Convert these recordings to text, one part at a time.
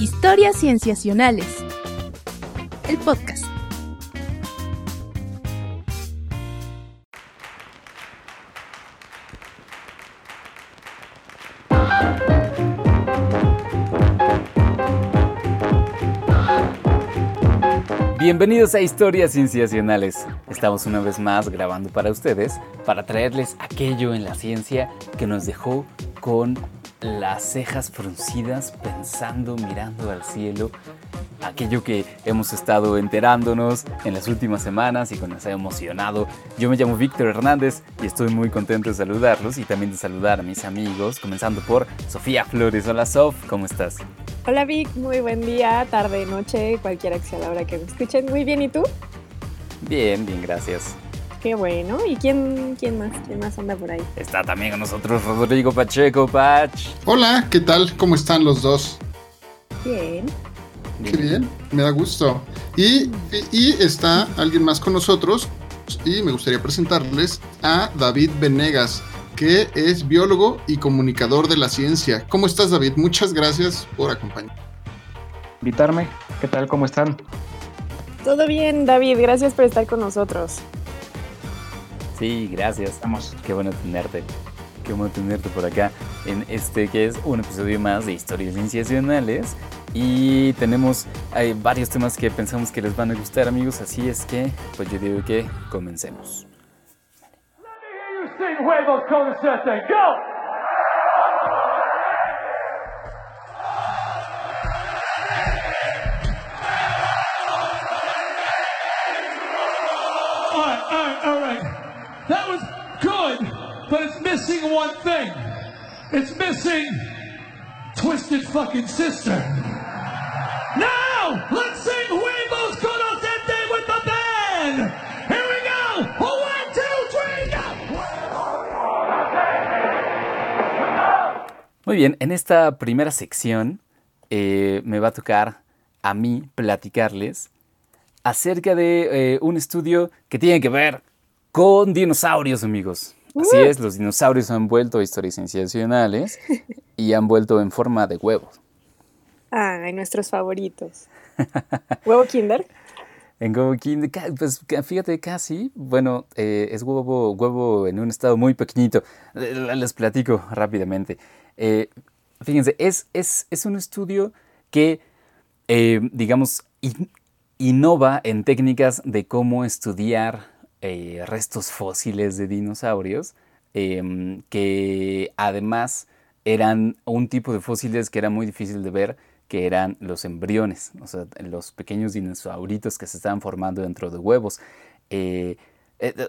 Historias Cienciacionales. El podcast. Bienvenidos a Historias Cienciacionales. Estamos una vez más grabando para ustedes para traerles aquello en la ciencia que nos dejó con las cejas fruncidas pensando, mirando al cielo, aquello que hemos estado enterándonos en las últimas semanas y que nos ha emocionado. Yo me llamo Víctor Hernández y estoy muy contento de saludarlos y también de saludar a mis amigos, comenzando por Sofía Flores. Hola Sof, ¿cómo estás? Hola Vic, muy buen día, tarde, noche, cualquiera que sea la hora que me escuchen. Muy bien, ¿y tú? Bien, bien, gracias. Qué bueno. ¿Y quién, quién más? ¿Quién más anda por ahí? Está también con nosotros Rodrigo Pacheco, Pach. Hola, ¿qué tal? ¿Cómo están los dos? Bien. Qué bien, me da gusto. Y, y está alguien más con nosotros y me gustaría presentarles a David Venegas, que es biólogo y comunicador de la ciencia. ¿Cómo estás, David? Muchas gracias por acompañarme. Invitarme. ¿Qué tal? ¿Cómo están? Todo bien, David. Gracias por estar con nosotros. Sí, gracias. Vamos. Qué bueno tenerte. Qué bueno tenerte por acá en este que es un episodio más de Historias Cienciacionales. Y tenemos hay varios temas que pensamos que les van a gustar, amigos. Así es que, pues yo digo que comencemos. Sing huevos con. Go! That was good, but it's missing one thing. It's missing Twisted fucking Sister. Now, let's sing Huevos con suerte with the band. Here we go. One, two, three, go. Muy bien, en esta primera sección eh, me va a tocar a mí platicarles acerca de eh, un estudio que tiene que ver con dinosaurios, amigos. Así es, los dinosaurios han vuelto a historias sensacionales y han vuelto en forma de huevo. Ay, nuestros favoritos. ¿Huevo Kinder? En huevo kinder, pues fíjate, casi, bueno, eh, es huevo, huevo en un estado muy pequeñito. Eh, Les platico rápidamente. Eh, fíjense, es, es, es un estudio que, eh, digamos, in- innova en técnicas de cómo estudiar eh, restos fósiles de dinosaurios, em, que además eran un tipo de fósiles que era muy difícil de ver, que eran los embriones, o sea, los pequeños dinosauritos que se estaban formando dentro de huevos. Eh, eh,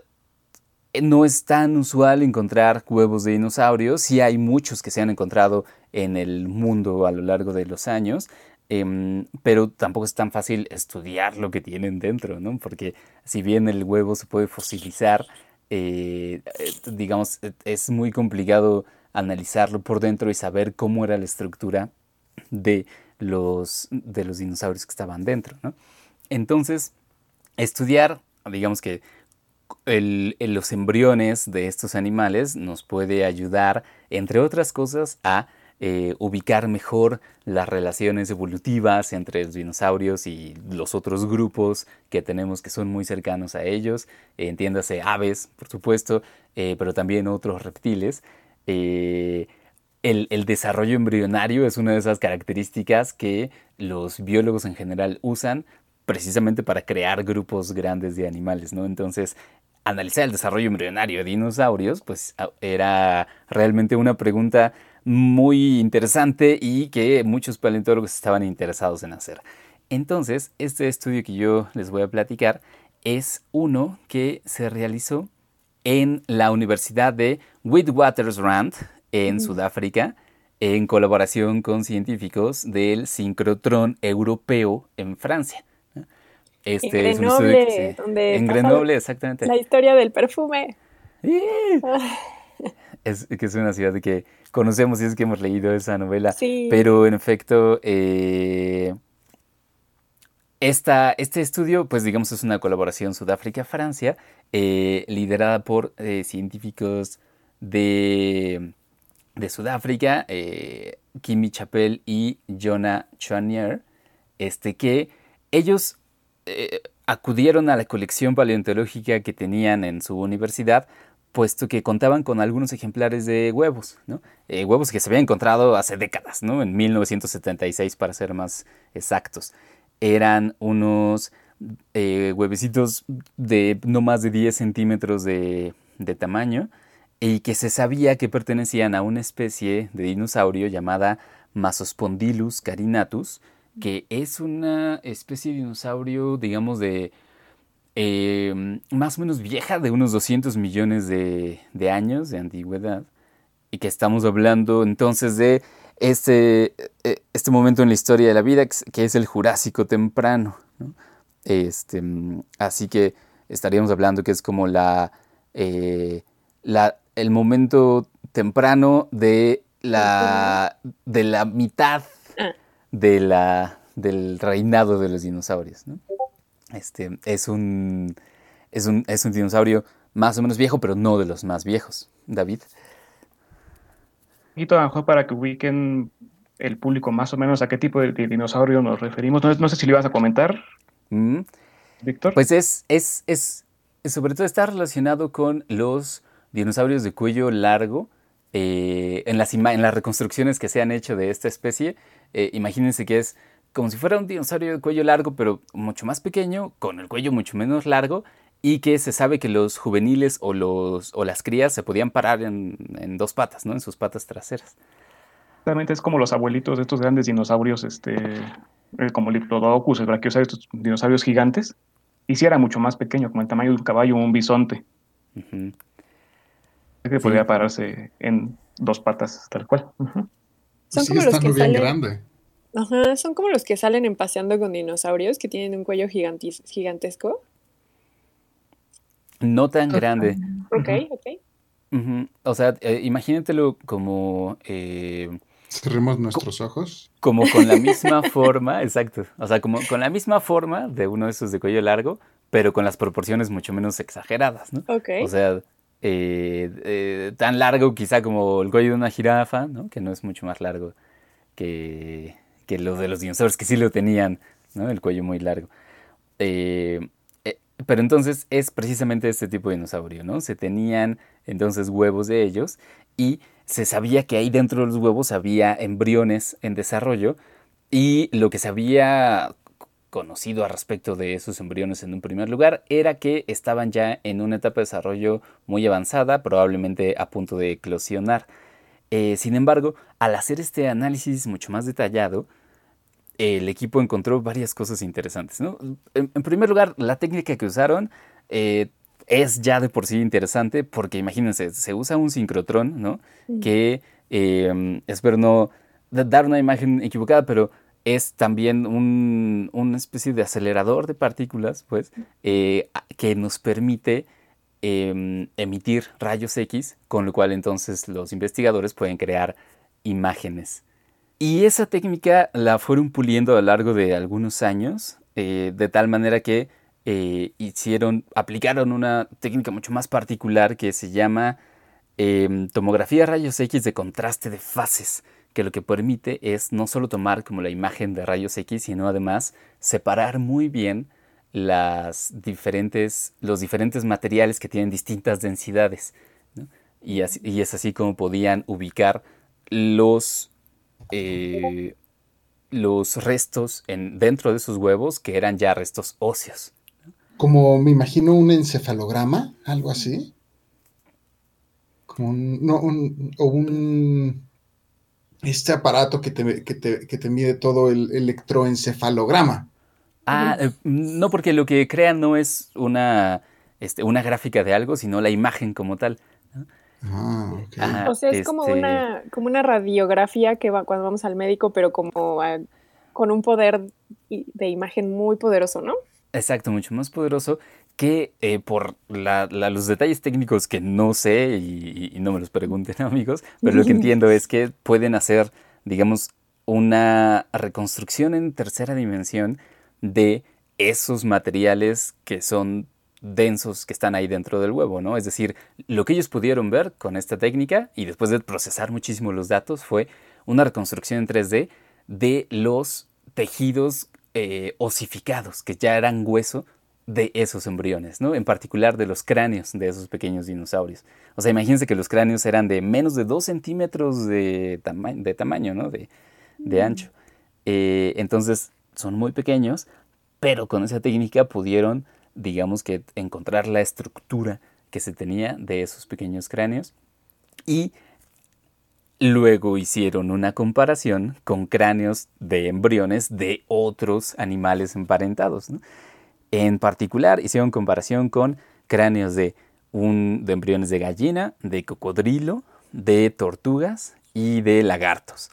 no es tan usual encontrar huevos de dinosaurios, sí hay muchos que se han encontrado en el mundo a lo largo de los años, em, pero tampoco es tan fácil estudiar lo que tienen dentro, ¿no? Porque si bien el huevo se puede fosilizar, eh, eh, digamos, eh, es muy complicado analizarlo por dentro y saber cómo era la estructura de los, de los dinosaurios que estaban dentro, ¿no? Entonces, estudiar, digamos que el- los embriones de estos animales nos puede ayudar, entre otras cosas, a eh, ubicar mejor las relaciones evolutivas entre los dinosaurios y los otros grupos que tenemos que son muy cercanos a ellos, eh, entiéndase aves, por supuesto, eh, pero también otros reptiles. El, el desarrollo embrionario es una de esas características que los biólogos en general usan precisamente para crear grupos grandes de animales, ¿no? Entonces, analizar el desarrollo embrionario de dinosaurios, pues era realmente una pregunta muy interesante y que muchos paleontólogos estaban interesados en hacer. Entonces, este estudio que yo les voy a platicar es uno que se realizó en la Universidad de Witwatersrand, en Sudáfrica, en colaboración con científicos del sincrotrón europeo en Francia. Este En Grenoble, donde en pasa Grenoble, exactamente. La historia del perfume. ¡Eh! Es que es una ciudad que conocemos y es que hemos leído esa novela. Sí. Pero en efecto, eh, esta- este estudio, pues digamos, es una colaboración Sudáfrica-Francia, eh, liderada por eh, científicos de de Sudáfrica, Kimi Chappell y Jonah Chanier, este, que ellos acudieron a la colección paleontológica que tenían en su universidad, puesto que contaban con algunos ejemplares de huevos, ¿no? Eh, huevos que se habían encontrado hace décadas, ¿no? en 1976 para ser más exactos. Eran unos eh, huevecitos de no más de 10 centímetros de, de tamaño y que se sabía que pertenecían a una especie de dinosaurio llamada Masospondylus carinatus, que es una especie de dinosaurio, digamos, de eh, más o menos vieja, de unos 200 millones de, de, años de antigüedad, y que estamos hablando entonces de este, eh, este momento en la historia de la vida, que es el Jurásico temprano. ¿no? Este, así que estaríamos hablando que es como la, eh, la el momento temprano de la, de la mitad de la, del reinado de los dinosaurios. ¿no? Este, es, un, es, un, es un dinosaurio más o menos viejo, pero no de los más viejos. David. Y todo para que ubiquen el público más o menos a qué tipo de, de dinosaurio nos referimos. No, no, sé si le ibas a comentar, mm. Víctor. Pues es, es, es, sobre todo está relacionado con los dinosaurios de cuello largo. Eh, en, las en las reconstrucciones que se han hecho de esta especie, eh, imagínense que es como si fuera un dinosaurio de cuello largo, pero mucho más pequeño, con el cuello mucho menos largo, y que se sabe que los juveniles o, los, o las crías se podían parar en, en dos patas, ¿no? En sus patas traseras. Realmente es como los abuelitos de estos grandes dinosaurios, este, como el Diplodocus, el Brachiosaurus, estos dinosaurios gigantes, y si era mucho más pequeño, como el tamaño de un caballo o un bisonte. Uh -huh. Que sí. podía pararse en dos patas, tal cual. Uh -huh. Son sí, como los que bien salen... grande. Ajá, son como los que salen en Paseando con Dinosaurios, que tienen un cuello gigantesco. No tan grande. Ok, ok. O sea, eh, imagínatelo como, eh, Cerremos nuestros ojos. como con la misma forma, exacto. O sea, como con la misma forma de uno de esos de cuello largo, pero con las proporciones mucho menos exageradas, ¿no? Ok. O sea, eh, eh, tan largo quizá como el cuello de una jirafa, ¿no? Que no es mucho más largo que, que lo de los dinosaurios, que sí lo tenían, ¿no? El cuello muy largo. Eh, eh, pero entonces es precisamente este tipo de dinosaurio, ¿no? Se tenían entonces huevos de ellos y se sabía que ahí dentro de los huevos había embriones en desarrollo y lo que se había conocido al respecto de esos embriones en un primer lugar era que estaban ya en una etapa de desarrollo muy avanzada, probablemente a punto de eclosionar. Eh, sin embargo, al hacer este análisis mucho más detallado, el equipo encontró varias cosas interesantes. ¿no? En, en, primer lugar, la técnica que usaron eh, es ya de por sí interesante porque imagínense, se usa un sincrotrón, ¿no? Que eh, espero no dar una imagen equivocada, pero es también un, una especie de acelerador de partículas, pues, eh, que nos permite eh, emitir rayos X, con lo cual entonces los investigadores pueden crear imágenes. Y esa técnica la fueron puliendo a lo largo de algunos años, eh, de tal manera que eh, hicieron, aplicaron una técnica mucho más particular que se llama eh, tomografía de rayos X de contraste de fases, que lo que permite es no solo tomar como la imagen de rayos X, sino además separar muy bien las diferentes, los diferentes materiales que tienen distintas densidades. Y, y, es así como podían ubicar los, eh, los restos en, dentro de esos huevos que eran ya restos óseos. Como me imagino un encefalograma, algo así. Como un, no, un, o un este aparato que te, que te, que te mide todo el electroencefalograma. Ah, eh, no, porque lo que crean no es una, este, una gráfica de algo, sino la imagen como tal. Ah, okay. Ajá, o sea, es este... como, una, como una radiografía que va cuando vamos al médico, pero como a, con un poder de imagen muy poderoso, ¿no? Exacto, mucho más poderoso que eh, por la, la, los detalles técnicos que no sé y, y, no me los pregunten amigos, pero lo que entiendo es que pueden hacer, digamos, una reconstrucción en tercera dimensión de esos materiales que son densos que están ahí dentro del huevo, ¿no? Es decir, lo que ellos pudieron ver con esta técnica y después de procesar muchísimo los datos fue una reconstrucción en 3D de los tejidos eh, osificados, que ya eran hueso de esos embriones, ¿no? En particular de los cráneos de esos pequeños dinosaurios. O sea, imagínense que los cráneos eran de menos de 2 centímetros de, de tamaño, ¿no? De, de ancho. Eh, entonces, son muy pequeños, pero con esa técnica pudieron digamos que encontrar la estructura que se tenía de esos pequeños cráneos y luego hicieron una comparación con cráneos de embriones de otros animales emparentados. En particular hicieron comparación con cráneos de, un, de embriones de gallina, de cocodrilo, de tortugas y de lagartos.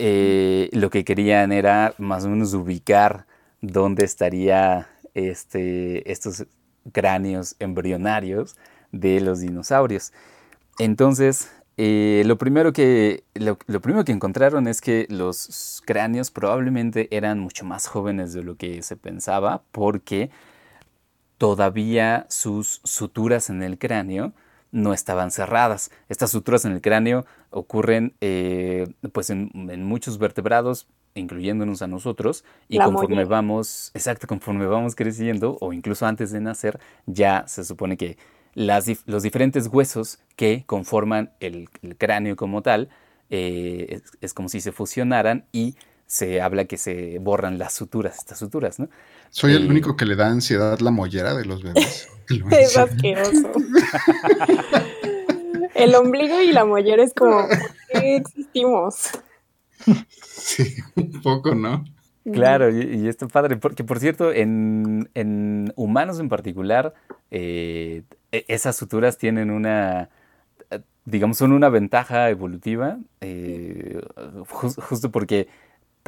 Eh, lo que querían era más o menos ubicar dónde estaría este, estos cráneos embrionarios de los dinosaurios. Entonces, eh, lo, primero que, lo, primero que encontraron es que los cráneos probablemente eran mucho más jóvenes de lo que se pensaba porque todavía sus suturas en el cráneo no estaban cerradas. Estas suturas en el cráneo ocurren eh, pues en, muchos vertebrados, incluyéndonos a nosotros, y conforme vamos, exacto, conforme vamos creciendo, o incluso antes de nacer, ya se supone que los diferentes huesos que conforman el, cráneo como tal, eh, es, como si se fusionaran y se habla que se borran las suturas, estas suturas, ¿no? Soy el único que le da ansiedad la mollera de los bebés. es asqueroso. el ombligo y la mollera es como, ¿por qué existimos? Sí, un poco, ¿no? Claro, y, esto es padre, porque por cierto, en, humanos en particular, eh, e, esas suturas tienen una, digamos, son una ventaja evolutiva, eh, justo porque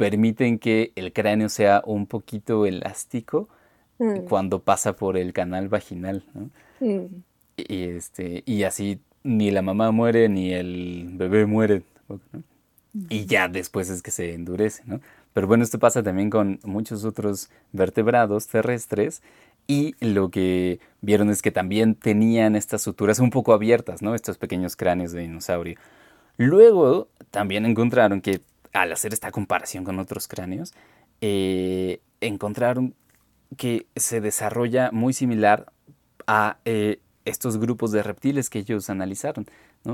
permiten que el cráneo sea un poquito elástico mm. cuando pasa por el canal vaginal, ¿no? Mm. y, este, y así ni la mamá muere ni el bebé muere, ¿no? y ya después es que se endurece, ¿no? Pero bueno, esto pasa también con muchos otros vertebrados terrestres y lo que vieron es que también tenían estas suturas un poco abiertas, ¿no? Estos pequeños cráneos de dinosaurio. Luego también encontraron que al hacer esta comparación con otros cráneos, eh, encontraron que se desarrolla muy similar a eh, estos grupos de reptiles que ellos analizaron.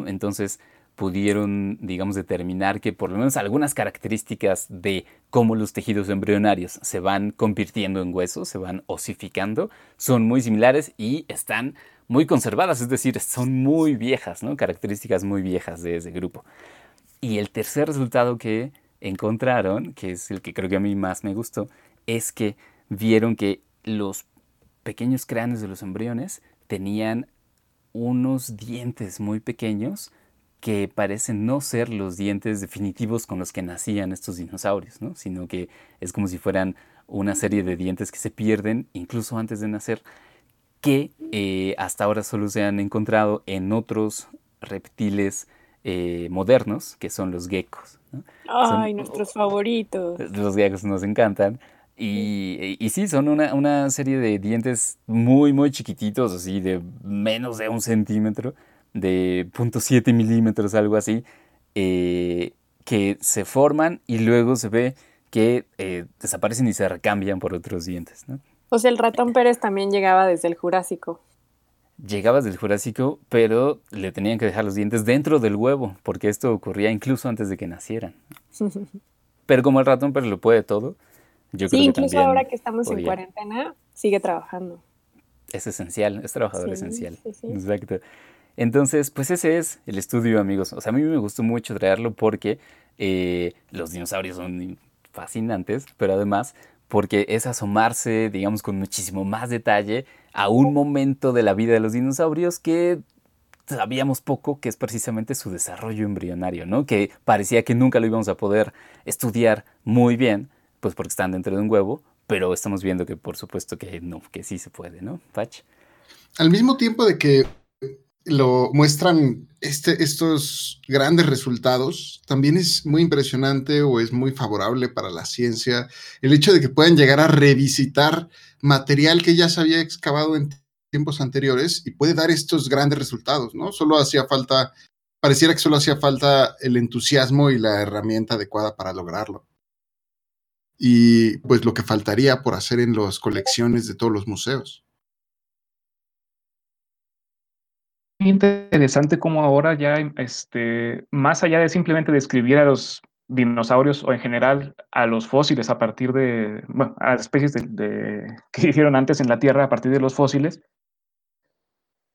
Entonces, pudieron, digamos, determinar que por lo menos algunas características de cómo los tejidos embrionarios se van convirtiendo en huesos, se van osificando, son muy similares y están muy conservadas, es decir, son muy viejas, ¿no? Características muy viejas de ese grupo. Y el tercer resultado que encontraron, que es el que creo que a mí más me gustó, es que vieron que los pequeños cráneos de los embriones tenían unos dientes muy pequeños que parecen no ser los dientes definitivos con los que nacían estos dinosaurios, ¿no? sino que es como si fueran una serie de dientes que se pierden incluso antes de nacer, que eh, hasta ahora solo se han encontrado en otros reptiles eh, modernos, que son los geckos. Ay, nuestros favoritos. Los geckos nos encantan. Y, y, sí, son una, una, serie de dientes muy, muy chiquititos, así de menos de un centímetro, de 0.7 milímetros, algo así, eh, que se forman y luego se ve que eh, desaparecen y se recambian por otros dientes. ¿no? O sea, el ratón Pérez también llegaba desde el Jurásico. Llegaba desde el Jurásico, pero le tenían que dejar los dientes dentro del huevo, porque esto ocurría incluso antes de que nacieran. pero como el ratón Pérez lo puede todo, yo creo que incluso ahora que estamos en cuarentena, sigue trabajando. Es esencial, es trabajador esencial. Exacto. Entonces, pues ese es el estudio, amigos. O sea, a mí me gustó mucho traerlo porque eh, los dinosaurios son fascinantes, pero además porque es asomarse, digamos, con muchísimo más detalle a un momento de la vida de los dinosaurios que sabíamos poco, que es precisamente su desarrollo embrionario, ¿no? Que parecía que nunca lo íbamos a poder estudiar muy bien, pues porque están dentro de un huevo, pero estamos viendo que por supuesto que no, que sí se puede, ¿no, Patch? Al mismo tiempo de que lo muestran este, estos grandes resultados, también es muy impresionante o es muy favorable para la ciencia el hecho de que puedan llegar a revisitar material que ya se había excavado en tiempos anteriores y puede dar estos grandes resultados, ¿no? Solo hacía falta, pareciera que solo hacía falta el entusiasmo y la herramienta adecuada para lograrlo. Y pues lo que faltaría por hacer en las colecciones de todos los museos. Interesante cómo ahora ya, este, más allá de simplemente describir a los dinosaurios o en general a los fósiles a partir de, a especies que vivieron antes en la Tierra a partir de los fósiles,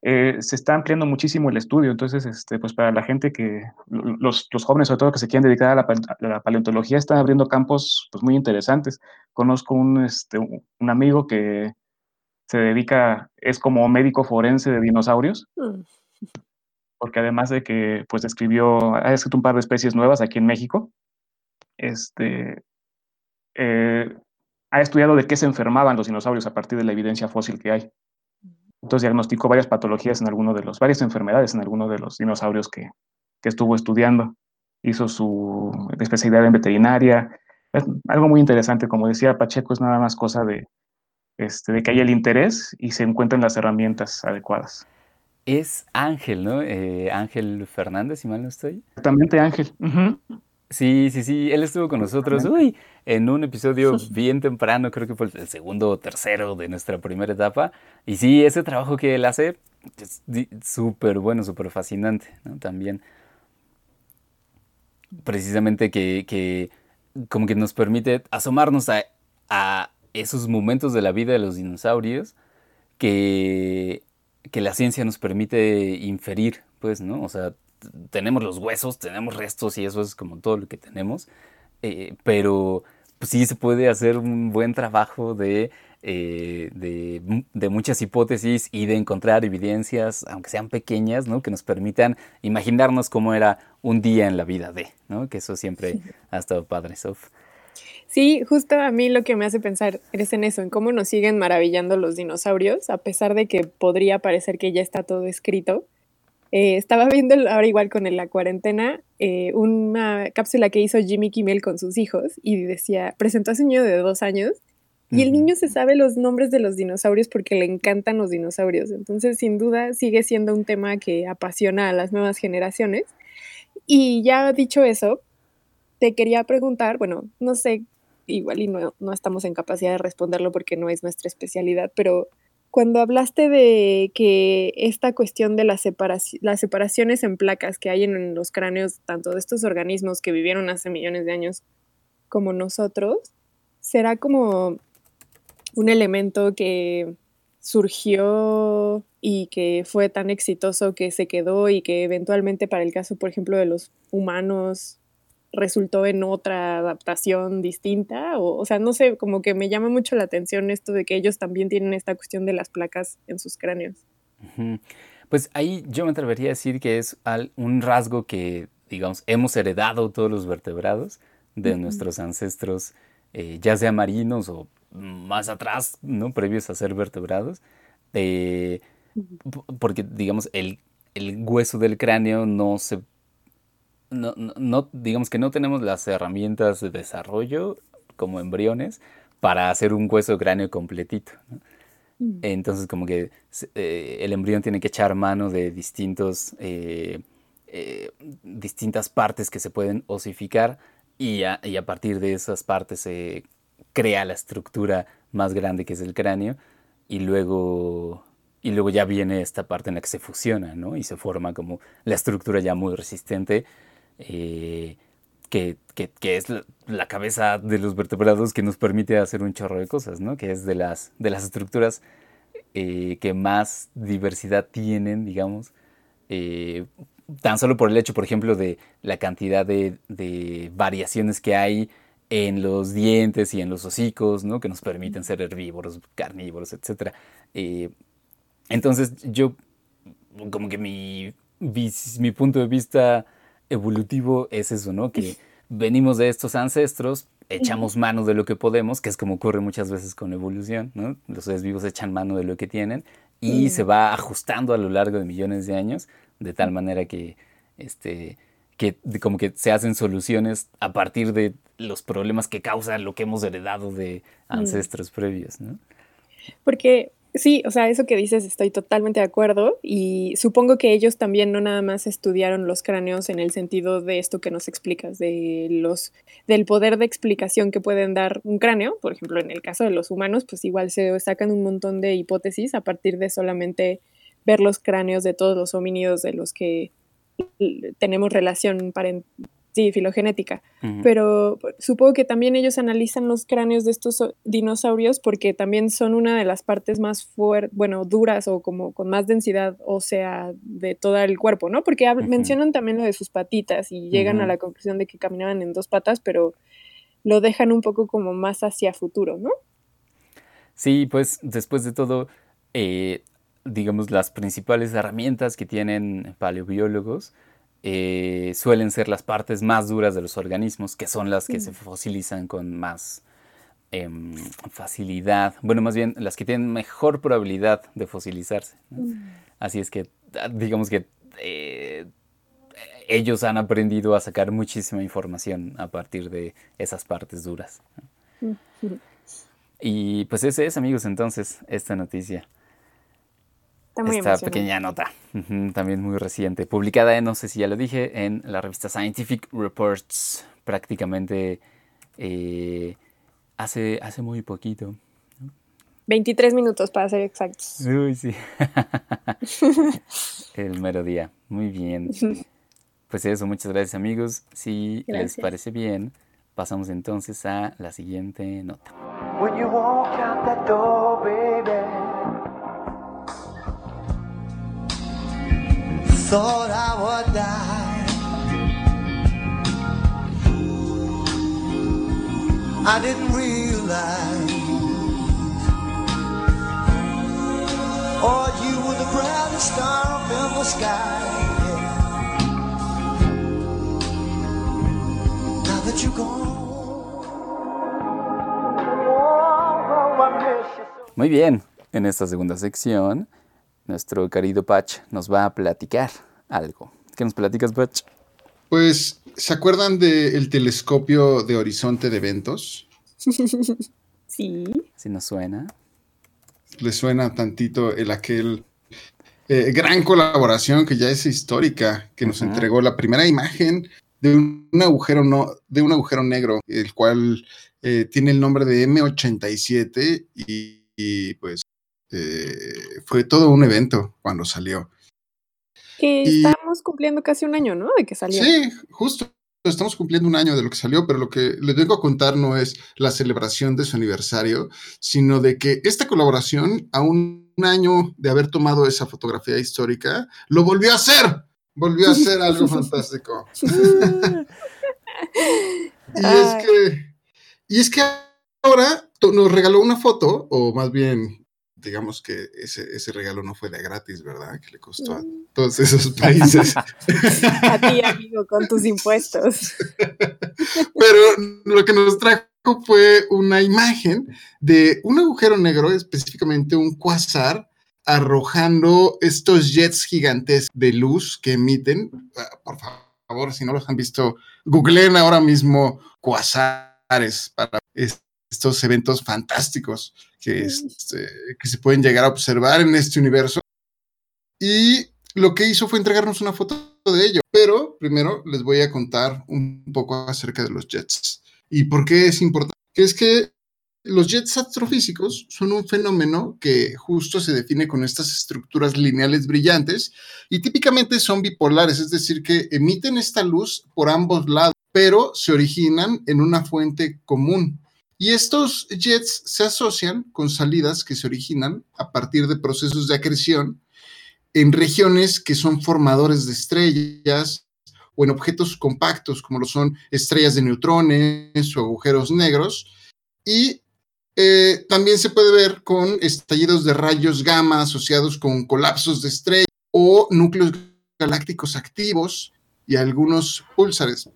eh, se está ampliando muchísimo el estudio. Entonces, este, pues para la gente que, los, los jóvenes sobre todo que se quieren dedicar a la, paleontología, están abriendo campos pues, muy interesantes. Conozco un, este, un amigo que se dedica, es como médico forense de dinosaurios, mm. porque además de que pues escribió, ha escrito un par de especies nuevas aquí en México, este, eh, ha estudiado de qué se enfermaban los dinosaurios a partir de la evidencia fósil que hay. Entonces diagnosticó varias patologías en alguno de los, varias enfermedades en alguno de los dinosaurios que, que estuvo estudiando. Hizo su especialidad en veterinaria. Es algo muy interesante, como decía Pacheco, es nada más cosa de, este, de que haya el interés y se encuentren las herramientas adecuadas. Es Ángel, ¿no? Eh, Ángel Fernández, si mal no estoy. Exactamente, Ángel. Sí, sí, sí, él estuvo con nosotros uy, en un episodio bien temprano, creo que fue el segundo o tercero de nuestra primera etapa. Y sí, ese trabajo que él hace es súper bueno, súper fascinante, ¿no? También. Precisamente que, que, como que nos permite asomarnos a, a esos momentos de la vida de los dinosaurios que, que la ciencia nos permite inferir, pues, ¿no? O sea, tenemos los huesos, tenemos restos y eso es como todo lo que tenemos, eh, pero pues, sí se puede hacer un buen trabajo de, eh, de, de, muchas hipótesis y de encontrar evidencias, aunque sean pequeñas, ¿no? que nos permitan imaginarnos cómo era un día en la vida de, ¿no? que eso siempre ha estado padre, Sof. Sí, justo a mí lo que me hace pensar es en eso, en cómo nos siguen maravillando los dinosaurios, a pesar de que podría parecer que ya está todo escrito. Eh, estaba viendo ahora igual con la cuarentena eh, una cápsula que hizo Jimmy Kimmel con sus hijos y decía, presentó a su niño de dos años y el niño se sabe los nombres de los dinosaurios porque le encantan los dinosaurios. Entonces, sin duda, sigue siendo un tema que apasiona a las nuevas generaciones. Y ya dicho eso, te quería preguntar, bueno, no sé igual y no, estamos en capacidad de responderlo porque no es nuestra especialidad, pero cuando hablaste de que esta cuestión de las, las separaciones en placas que hay en los cráneos, tanto de estos organismos que vivieron hace millones de años como nosotros, será como un elemento que surgió y que fue tan exitoso que se quedó y que eventualmente para el caso, por ejemplo, de los humanos resultó en otra adaptación distinta, o, o sea, no sé, como que me llama mucho la atención esto de que ellos también tienen esta cuestión de las placas en sus cráneos. Pues ahí yo me atrevería a decir que es un rasgo que, digamos, hemos heredado todos los vertebrados de nuestros ancestros, eh, ya sea marinos o más atrás, ¿no? Previos a ser vertebrados. Eh, porque, digamos, el, el hueso del cráneo no se no, no, digamos que no tenemos las herramientas de desarrollo como embriones para hacer un hueso cráneo completito. Mm. Entonces, como que eh, el embrión tiene que echar mano de distintos, eh, eh, distintas partes que se pueden osificar y a, y a, partir de esas partes se crea la estructura más grande que es el cráneo y luego, y luego ya viene esta parte en la que se fusiona ¿no? y se forma como la estructura ya muy resistente eh, que, es la, cabeza de los vertebrados que nos permite hacer un chorro de cosas, ¿no? Que es de las, de las estructuras eh, que más diversidad tienen, digamos, eh, tan solo por el hecho, por ejemplo, de la cantidad de, variaciones que hay en los dientes y en los hocicos, ¿no? Que nos permiten ser herbívoros, carnívoros, etc. entonces, yo, como que mi, mi punto de vista evolutivo es eso, ¿no? Que venimos de estos ancestros, echamos mano de lo que podemos, que es como ocurre muchas veces con evolución, ¿no? Los seres vivos echan mano de lo que tienen y se va ajustando a lo largo de millones de años, de tal manera que, este, que como que se hacen soluciones a partir de los problemas que causan lo que hemos heredado de ancestros previos, ¿no? Porque Sí, o sea, eso que dices estoy totalmente de acuerdo. Y supongo que ellos también no nada más estudiaron los cráneos en el sentido de esto que nos explicas, de los del poder de explicación que pueden dar un cráneo, por ejemplo, en el caso de los humanos, pues igual se sacan un montón de hipótesis a partir de solamente ver los cráneos de todos los homínidos de los que tenemos relación Sí, filogenética. Pero supongo que también ellos analizan los cráneos de estos dinosaurios porque también son una de las partes más fuertes, bueno, duras o como con más densidad ósea de todo el cuerpo, ¿no? Porque mencionan también lo de sus patitas y llegan a la conclusión de que caminaban en dos patas, pero lo dejan un poco como más hacia futuro, ¿no? Sí, pues después de todo, eh, digamos, las principales herramientas que tienen paleobiólogos eh, suelen ser las partes más duras de los organismos, que son las que se fosilizan con más em, facilidad. Bueno, más bien las que tienen mejor probabilidad de fosilizarse. Así es que, ah, digamos que eh, ellos han aprendido a sacar muchísima información a partir de esas partes duras. Y pues ese es, amigos, entonces, esta noticia. Esta pequeña nota, también muy reciente, publicada, no sé si ya lo dije, en la revista Scientific Reports, prácticamente eh, hace, hace muy poquito. 23 minutos para ser exactos. Uy, sí. El mero día. Muy bien. Pues eso, muchas gracias amigos. Si les parece bien, pasamos entonces a la siguiente nota. Thought I would die. I didn't realize Oh, you were the brightest star up in the sky. Now that you're gone. Muy bien, en esta segunda sección nuestro querido Patch nos va a platicar algo. ¿Qué nos platicas, Patch? Pues, ¿se acuerdan del telescopio de horizonte de eventos? Sí. Sí nos suena. Le suena tantito el aquel eh, gran colaboración que ya es histórica, que nos entregó la primera imagen de un, agujero no, de un agujero negro, el cual eh, tiene el nombre de M87 y pues eh, fue todo un evento cuando salió. Que estamos cumpliendo casi un año, ¿no? De que salió. Sí, justo. Estamos cumpliendo un año de lo que salió, pero lo que les vengo a contar no es la celebración de su aniversario, sino de que esta colaboración, a un año de haber tomado esa fotografía histórica, lo volvió a hacer. Volvió a hacer algo fantástico. y es que, y es que ahora nos regaló una foto, o más bien digamos que ese, ese, regalo no fue de gratis, ¿verdad? Que le costó a mm. todos esos países. a ti, amigo, con tus impuestos. Pero lo que nos trajo fue una imagen de un agujero negro, específicamente un quasar, arrojando estos jets gigantes de luz que emiten. Ah, por favor, si no los han visto, googleen ahora mismo quasares para estos eventos fantásticos que, este, que se pueden llegar a observar en este universo. Y lo que hizo fue entregarnos una foto de ello. Pero primero les voy a contar un poco acerca de los jets. ¿Y por qué es importante? Es que los jets astrofísicos son un fenómeno que justo se define con estas estructuras lineales brillantes y típicamente son bipolares, es decir, que emiten esta luz por ambos lados, pero se originan en una fuente común. Y estos jets se asocian con salidas que se originan a partir de procesos de acreción en regiones que son formadores de estrellas o en objetos compactos como lo son estrellas de neutrones o agujeros negros. Y eh, también se puede ver con estallidos de rayos gamma asociados con colapsos de estrellas o núcleos galácticos activos y algunos púlsares.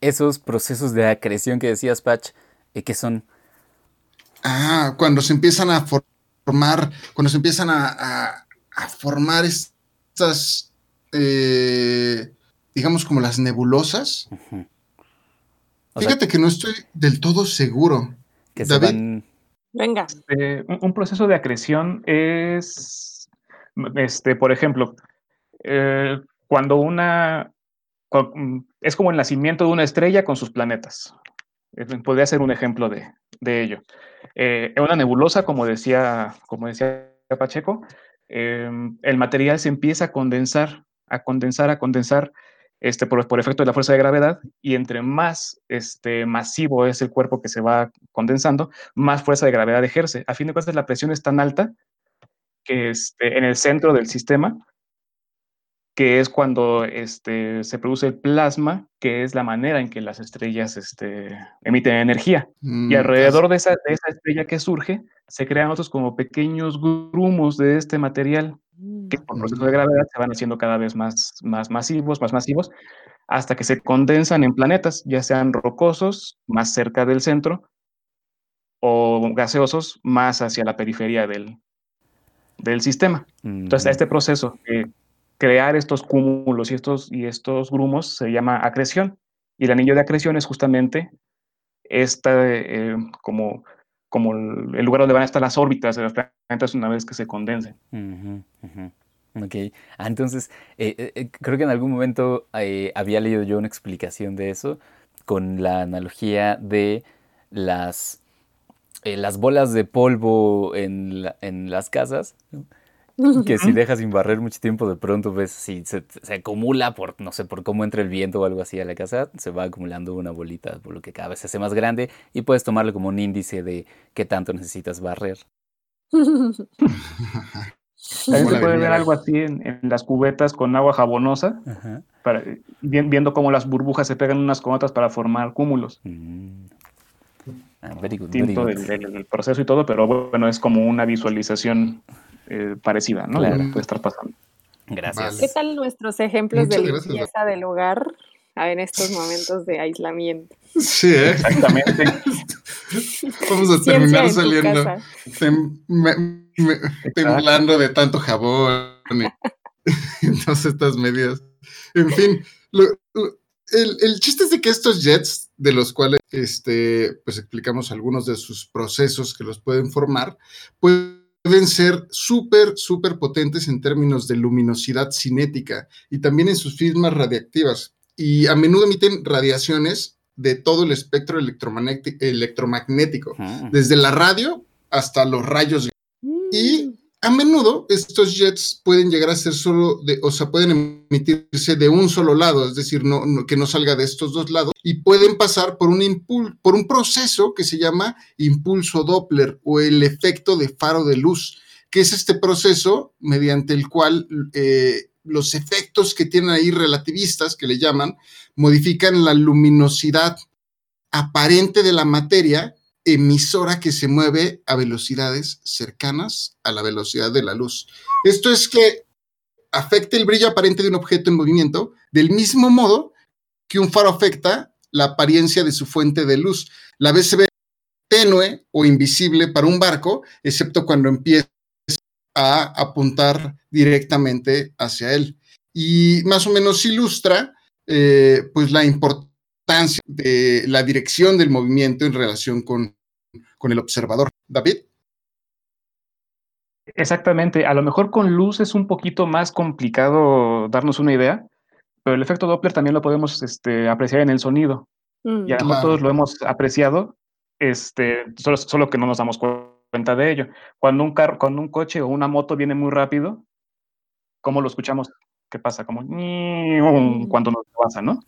Esos procesos de acreción que decías, Patch, ¿Y qué son? Ah, cuando se empiezan a formar, cuando se empiezan a, formar estas, eh, digamos, como las nebulosas. Fíjate que no estoy del todo seguro. Que David. Venga. Este, un proceso de acreción es, este, por ejemplo, eh, cuando una, es como el nacimiento de una estrella con sus planetas. Eh, podría ser un ejemplo de, de ello. Eh, en una nebulosa, como decía, como decía Pacheco, em, el material se empieza a condensar, a condensar, a condensar este, por, por, efecto de la fuerza de gravedad, y entre más este, masivo es el cuerpo que se va condensando, más fuerza de gravedad ejerce. A fin de cuentas, la presión es tan alta que este, en el centro del sistema que es cuando este, se produce el plasma, que es la manera en que las estrellas este, emiten energía. y mm, alrededor de esa, de esa, estrella que surge, se crean otros como pequeños grumos de este material, que por proceso de mm. gravedad se van haciendo cada vez más, más masivos, más masivos, hasta que se condensan en planetas, ya sean rocosos, más cerca del centro, o gaseosos, más hacia la periferia del, del sistema. Entonces, este proceso crear estos cúmulos y estos, y estos grumos se llama acreción. Y el anillo de acreción es justamente esta, eh, como, como el lugar donde van a estar las órbitas de los planetas una vez que se condensen. Ok, ah, entonces eh, eh, creo que en algún momento había leído yo una explicación de eso con la analogía de las, las bolas de polvo en, las casas. que si dejas sin barrer mucho tiempo, de pronto ves si se, acumula por, no sé, por cómo entra el viento o algo así a la casa, se va acumulando una bolita, por lo que cada vez se hace más grande y puedes tomarlo como un índice de qué tanto necesitas barrer. También se puede ver algo así en, las cubetas con agua jabonosa, para, viendo cómo las burbujas se pegan unas con otras para formar cúmulos. Mm. Ah, el proceso y todo, pero bueno, es como una visualización eh, parecida, ¿no? Puede estar pasando. Gracias. ¿Qué tal nuestros ejemplos de limpieza del hogar en estos momentos de aislamiento? Sí, ¿eh? exactamente. Vamos a terminar saliendo temblando de tanto jabón y todas estas medidas. En fin, el, el, chiste es de que estos jets, de los cuales este, pues explicamos algunos de sus procesos que los pueden formar, pueden ser súper, súper potentes en términos de luminosidad cinética y también en sus firmas radiactivas. Y a menudo emiten radiaciones de todo el espectro electromagnético, desde la radio hasta los rayos. Y mm a menudo estos jets pueden llegar a ser solo de, o sea, pueden emitirse de un solo lado, es decir, no, que no salga de estos dos lados, y pueden pasar por un, por un proceso que se llama impulso Doppler o el efecto de faro de luz, que es este proceso mediante el cual eh, los efectos que tienen ahí relativistas, que le llaman, modifican la luminosidad aparente de la materia emisora que se mueve a velocidades cercanas a la velocidad de la luz. Esto es que afecta el brillo aparente de un objeto en movimiento del mismo modo que un faro afecta la apariencia de su fuente de luz. La vez se ve tenue o invisible para un barco, excepto cuando empieza a apuntar directamente hacia él. Y más o menos ilustra eh, pues la importancia de la dirección del movimiento en relación con, con el observador. David. Exactamente, a lo mejor con luz es un poquito más complicado darnos una idea, pero el efecto Doppler también lo podemos este, apreciar en el sonido. Mm. Y a lo mejor todos lo hemos apreciado, este, solo, solo, que no nos damos cuenta de ello. Cuando un carro, cuando un coche o una moto viene muy rápido, ¿cómo lo escuchamos? ¿Qué pasa? Como mm. cuando nos pasa, ¿no?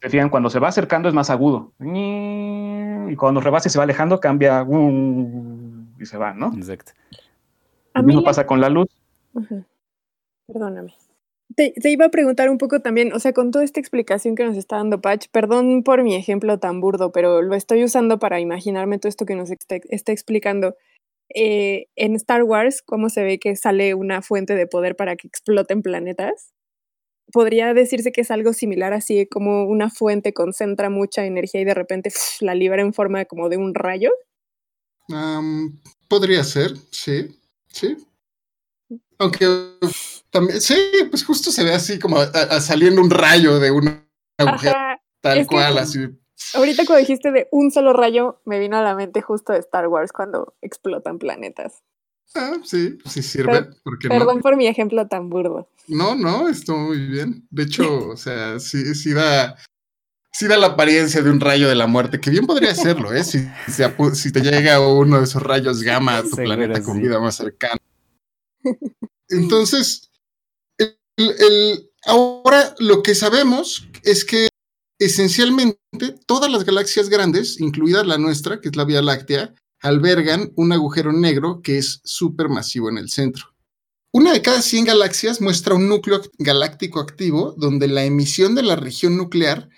Se cuando se va acercando es más agudo. Y cuando rebasa y se va alejando, cambia y se va, ¿no? Exacto. Lo mismo pasa con la luz. Perdóname. Te, iba a preguntar un poco también, o sea, con toda esta explicación que nos está dando Patch, perdón por mi ejemplo tan burdo, pero lo estoy usando para imaginarme todo esto que nos está, explicando. Eh, en Star Wars, ¿cómo se ve que sale una fuente de poder para que exploten planetas? Podría decirse que es algo similar así como una fuente concentra mucha energía y de repente la libera en forma como de un rayo. Podría ser, sí, sí. Aunque también, sí, pues justo se ve así como a- a- saliendo un rayo de una agujero, Ajá. tal es que- cual, así. Ahorita cuando dijiste de un solo rayo, me vino a la mente justo de Star Wars cuando explotan planetas. Ah, sí, sí sirve, Per- ¿por qué Perdón no? por mi ejemplo tan burdo. No, no, estuvo muy bien. De hecho, o sea, sí, sí da, sí da la apariencia de un rayo de la muerte, que bien podría serlo, ¿eh? Si, si, apu- si te llega uno de esos rayos gamma a tu Seguro planeta con sí. vida más cercana. Entonces, el- el- ahora lo que sabemos es que esencialmente todas las galaxias grandes, incluida la nuestra, que es la Vía Láctea, albergan un agujero negro que es supermasivo en el centro. Una de cada 100 galaxias muestra un núcleo galáctico activo donde la emisión de la región nuclear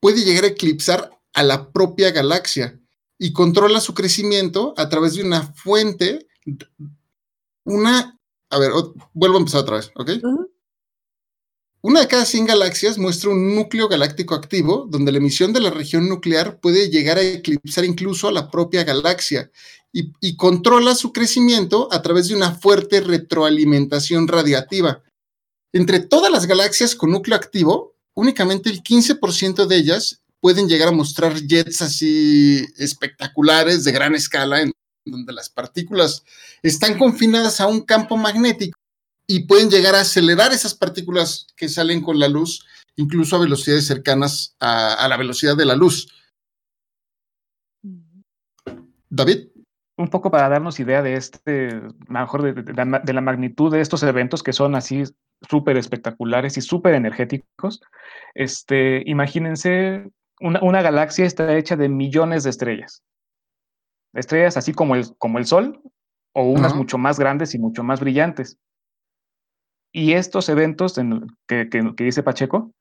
puede llegar a eclipsar a la propia galaxia y controla su crecimiento a través de una fuente, una... A ver, vuelvo a empezar otra vez, ¿ok? Una de cada 100 galaxias muestra un núcleo galáctico activo, donde la emisión de la región nuclear puede llegar a eclipsar incluso a la propia galaxia y, y controla su crecimiento a través de una fuerte retroalimentación radiativa. Entre todas las galaxias con núcleo activo, únicamente el 15% de ellas pueden llegar a mostrar jets así espectaculares de gran escala, en donde las partículas están confinadas a un campo magnético y pueden llegar a acelerar esas partículas que salen con la luz, incluso a velocidades cercanas a, a la velocidad de la luz. David, un poco para darnos idea de este, a lo mejor de, la- de la magnitud de estos eventos que son así súper espectaculares y súper energéticos. Este, imagínense, una, una galaxia está hecha de millones de estrellas. Estrellas así como el, como el Sol, o unas mucho más grandes y mucho más brillantes. Y estos eventos en- que, que- que dice Pacheco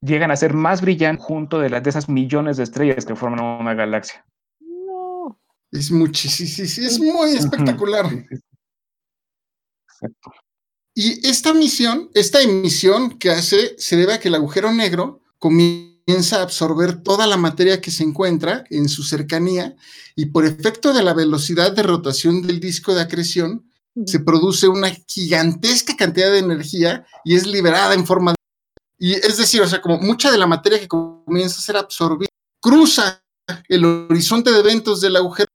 llegan a ser más brillantes junto de, las, de esas millones de estrellas que forman una galaxia. No. es muchísimo, es muy espectacular. Exacto. Y esta misión, esta emisión que hace, se debe a que el agujero negro comienza a absorber toda la materia que se encuentra en su cercanía y por efecto de la velocidad de rotación del disco de acreción, se produce una gigantesca cantidad de energía y es liberada en forma de... Y es decir, o sea, como mucha de la materia que comienza a ser absorbida cruza el horizonte de eventos del agujero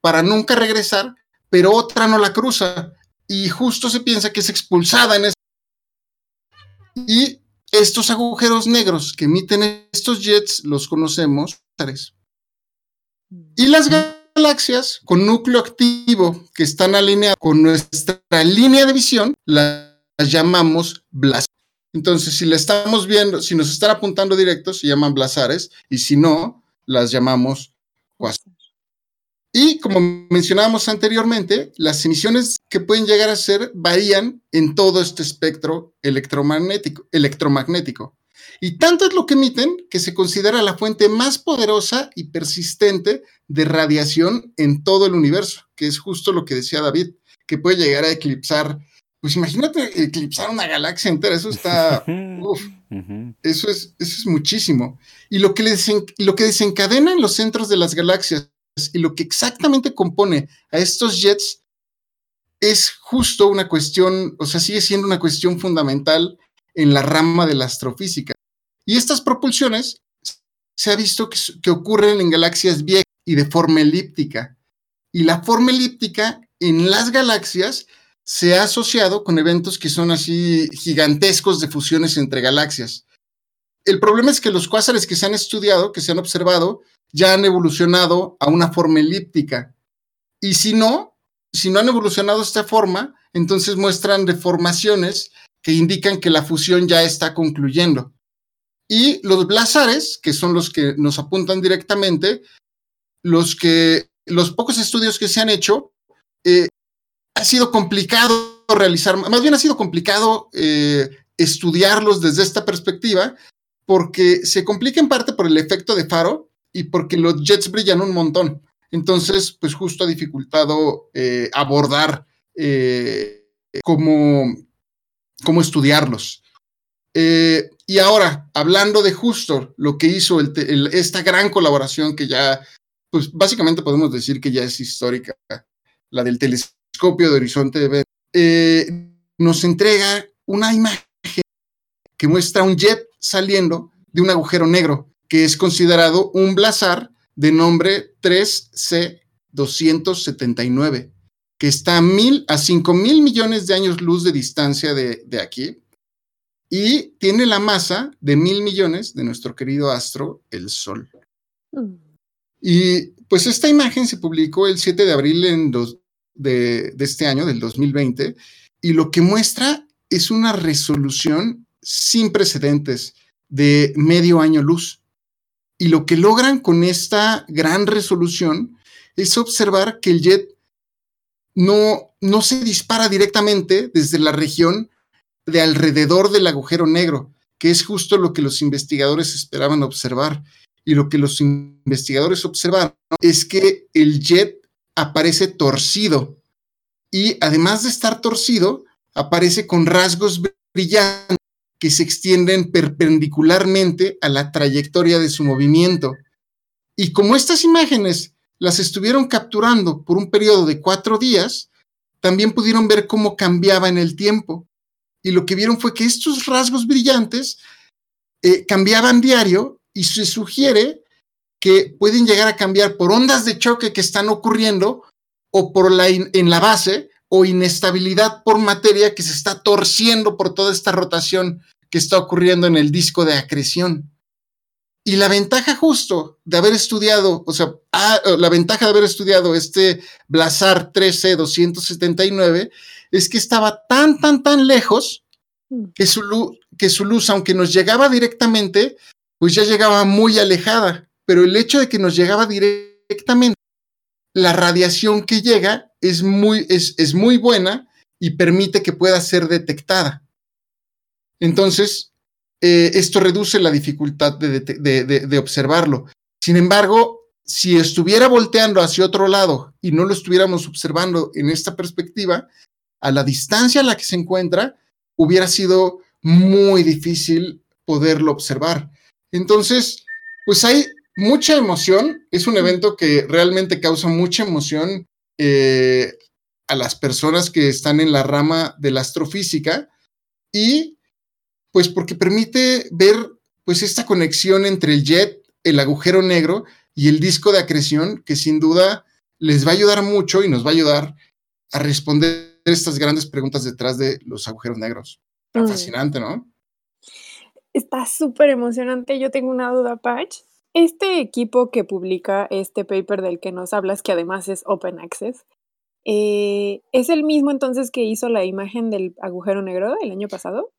para nunca regresar, pero otra no la cruza y justo se piensa que es expulsada en ese... Y estos agujeros negros que emiten estos jets los conocemos. Y las galaxias con núcleo activo que están alineadas con nuestra línea de visión, las llamamos blazares. Entonces, si le estamos viendo, si nos están apuntando directos, se llaman blazares, y si no, las llamamos cuásares. Y como mencionábamos anteriormente, las emisiones que pueden llegar a ser varían en todo este espectro electromagnético, electromagnético. Y tanto es lo que emiten que se considera la fuente más poderosa y persistente de radiación en todo el universo, que es justo lo que decía David, que puede llegar a eclipsar. Pues imagínate eclipsar una galaxia entera, eso está. uf, eso es, eso es muchísimo. Y lo que, desen, lo que desencadena en los centros de las galaxias y lo que exactamente compone a estos jets es justo una cuestión, o sea, sigue siendo una cuestión fundamental en la rama de la astrofísica. Y estas propulsiones se ha visto que, que ocurren en galaxias viejas y de forma elíptica. Y la forma elíptica en las galaxias se ha asociado con eventos que son así gigantescos de fusiones entre galaxias. El problema es que los cuásares que se han estudiado, que se han observado, ya han evolucionado a una forma elíptica. Y si no, si no han evolucionado esta forma, entonces muestran deformaciones que indican que la fusión ya está concluyendo. Y los blazares, que son los que nos apuntan directamente, los que los pocos estudios que se han hecho, eh, ha sido complicado realizar, más bien ha sido complicado eh, estudiarlos desde esta perspectiva, porque se complica en parte por el efecto de faro y porque los jets brillan un montón. Entonces, pues justo ha dificultado eh, abordar cómo, cómo estudiarlos. Y ahora, hablando de justo lo que hizo esta gran colaboración que ya pues básicamente podemos decir que ya es histórica, la del telescopio de horizonte Ver, eh, nos entrega una imagen que muestra un jet saliendo de un agujero negro, que es considerado un blazar de nombre 3C279, que está a, mil, a 5 mil millones de años luz de distancia de, de aquí y tiene la masa de mil millones de nuestro querido astro, el Sol. Mm. Y pues esta imagen se publicó el 7 de abril de, de, este año, del 2020, y lo que muestra es una resolución sin precedentes de medio año luz. Y lo que logran con esta gran resolución es observar que el jet no, no se dispara directamente desde la región de alrededor del agujero negro, que es justo lo que los investigadores esperaban observar. Y lo que los investigadores observaron es que el jet aparece torcido y además de estar torcido, aparece con rasgos brillantes que se extienden perpendicularmente a la trayectoria de su movimiento. Y como estas imágenes las estuvieron capturando por un periodo de cuatro días, también pudieron ver cómo cambiaba en el tiempo y lo que vieron fue que estos rasgos brillantes eh, cambiaban diario y se sugiere que pueden llegar a cambiar por ondas de choque que están ocurriendo o por la en la base o inestabilidad por materia que se está torciendo por toda esta rotación que está ocurriendo en el disco de acreción. Y la ventaja justo de haber estudiado, o sea, la ventaja de haber estudiado este Blazar 13-279 es que estaba tan, tan, tan lejos mm. que su, luz, que su luz, aunque nos llegaba directamente, pues ya llegaba muy alejada. Pero el hecho de que nos llegaba directamente, la radiación que llega es muy, es, es muy buena y permite que pueda ser detectada. Entonces, eh, esto reduce la dificultad de, de, de, observarlo. Sin embargo, si estuviera volteando hacia otro lado y no lo estuviéramos observando en esta perspectiva, a la distancia a la que se encuentra, hubiera sido muy difícil poderlo observar. Entonces, pues hay mucha emoción, es un evento que realmente causa mucha emoción eh, a las personas que están en la rama de la astrofísica y pues porque permite ver pues esta conexión entre el jet, el agujero negro y el disco de acreción que sin duda les va a ayudar mucho y nos va a ayudar a responder estas grandes preguntas detrás de los agujeros negros. Mm. fascinante, ¿no? Está súper emocionante. Yo tengo una duda, Patch. Este equipo que publica este paper del que nos hablas, que además es Open Access, eh, ¿es el mismo entonces que hizo la imagen del agujero negro el año pasado?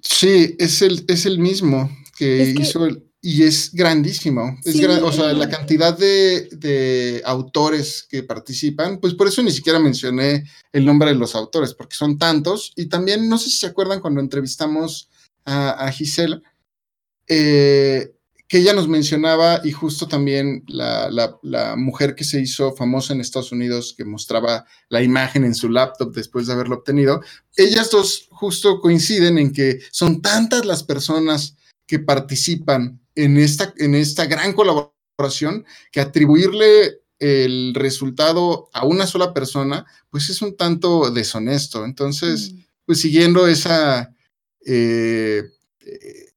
Sí, es el, es el mismo que hizo el, y es grandísimo. Es o sea, la cantidad de, autores que participan, pues por eso ni siquiera mencioné el nombre de los autores, porque son tantos. Y también, no sé si se acuerdan cuando entrevistamos a, Giselle, eh, que ella nos mencionaba, y justo también la, la, mujer que se hizo famosa en Estados Unidos, que mostraba la imagen en su laptop después de haberlo obtenido, ellas dos justo coinciden en que son tantas las personas que participan en esta, en esta gran colaboración que atribuirle el resultado a una sola persona, pues es un tanto deshonesto. Entonces, mm. pues siguiendo esa, eh, eh,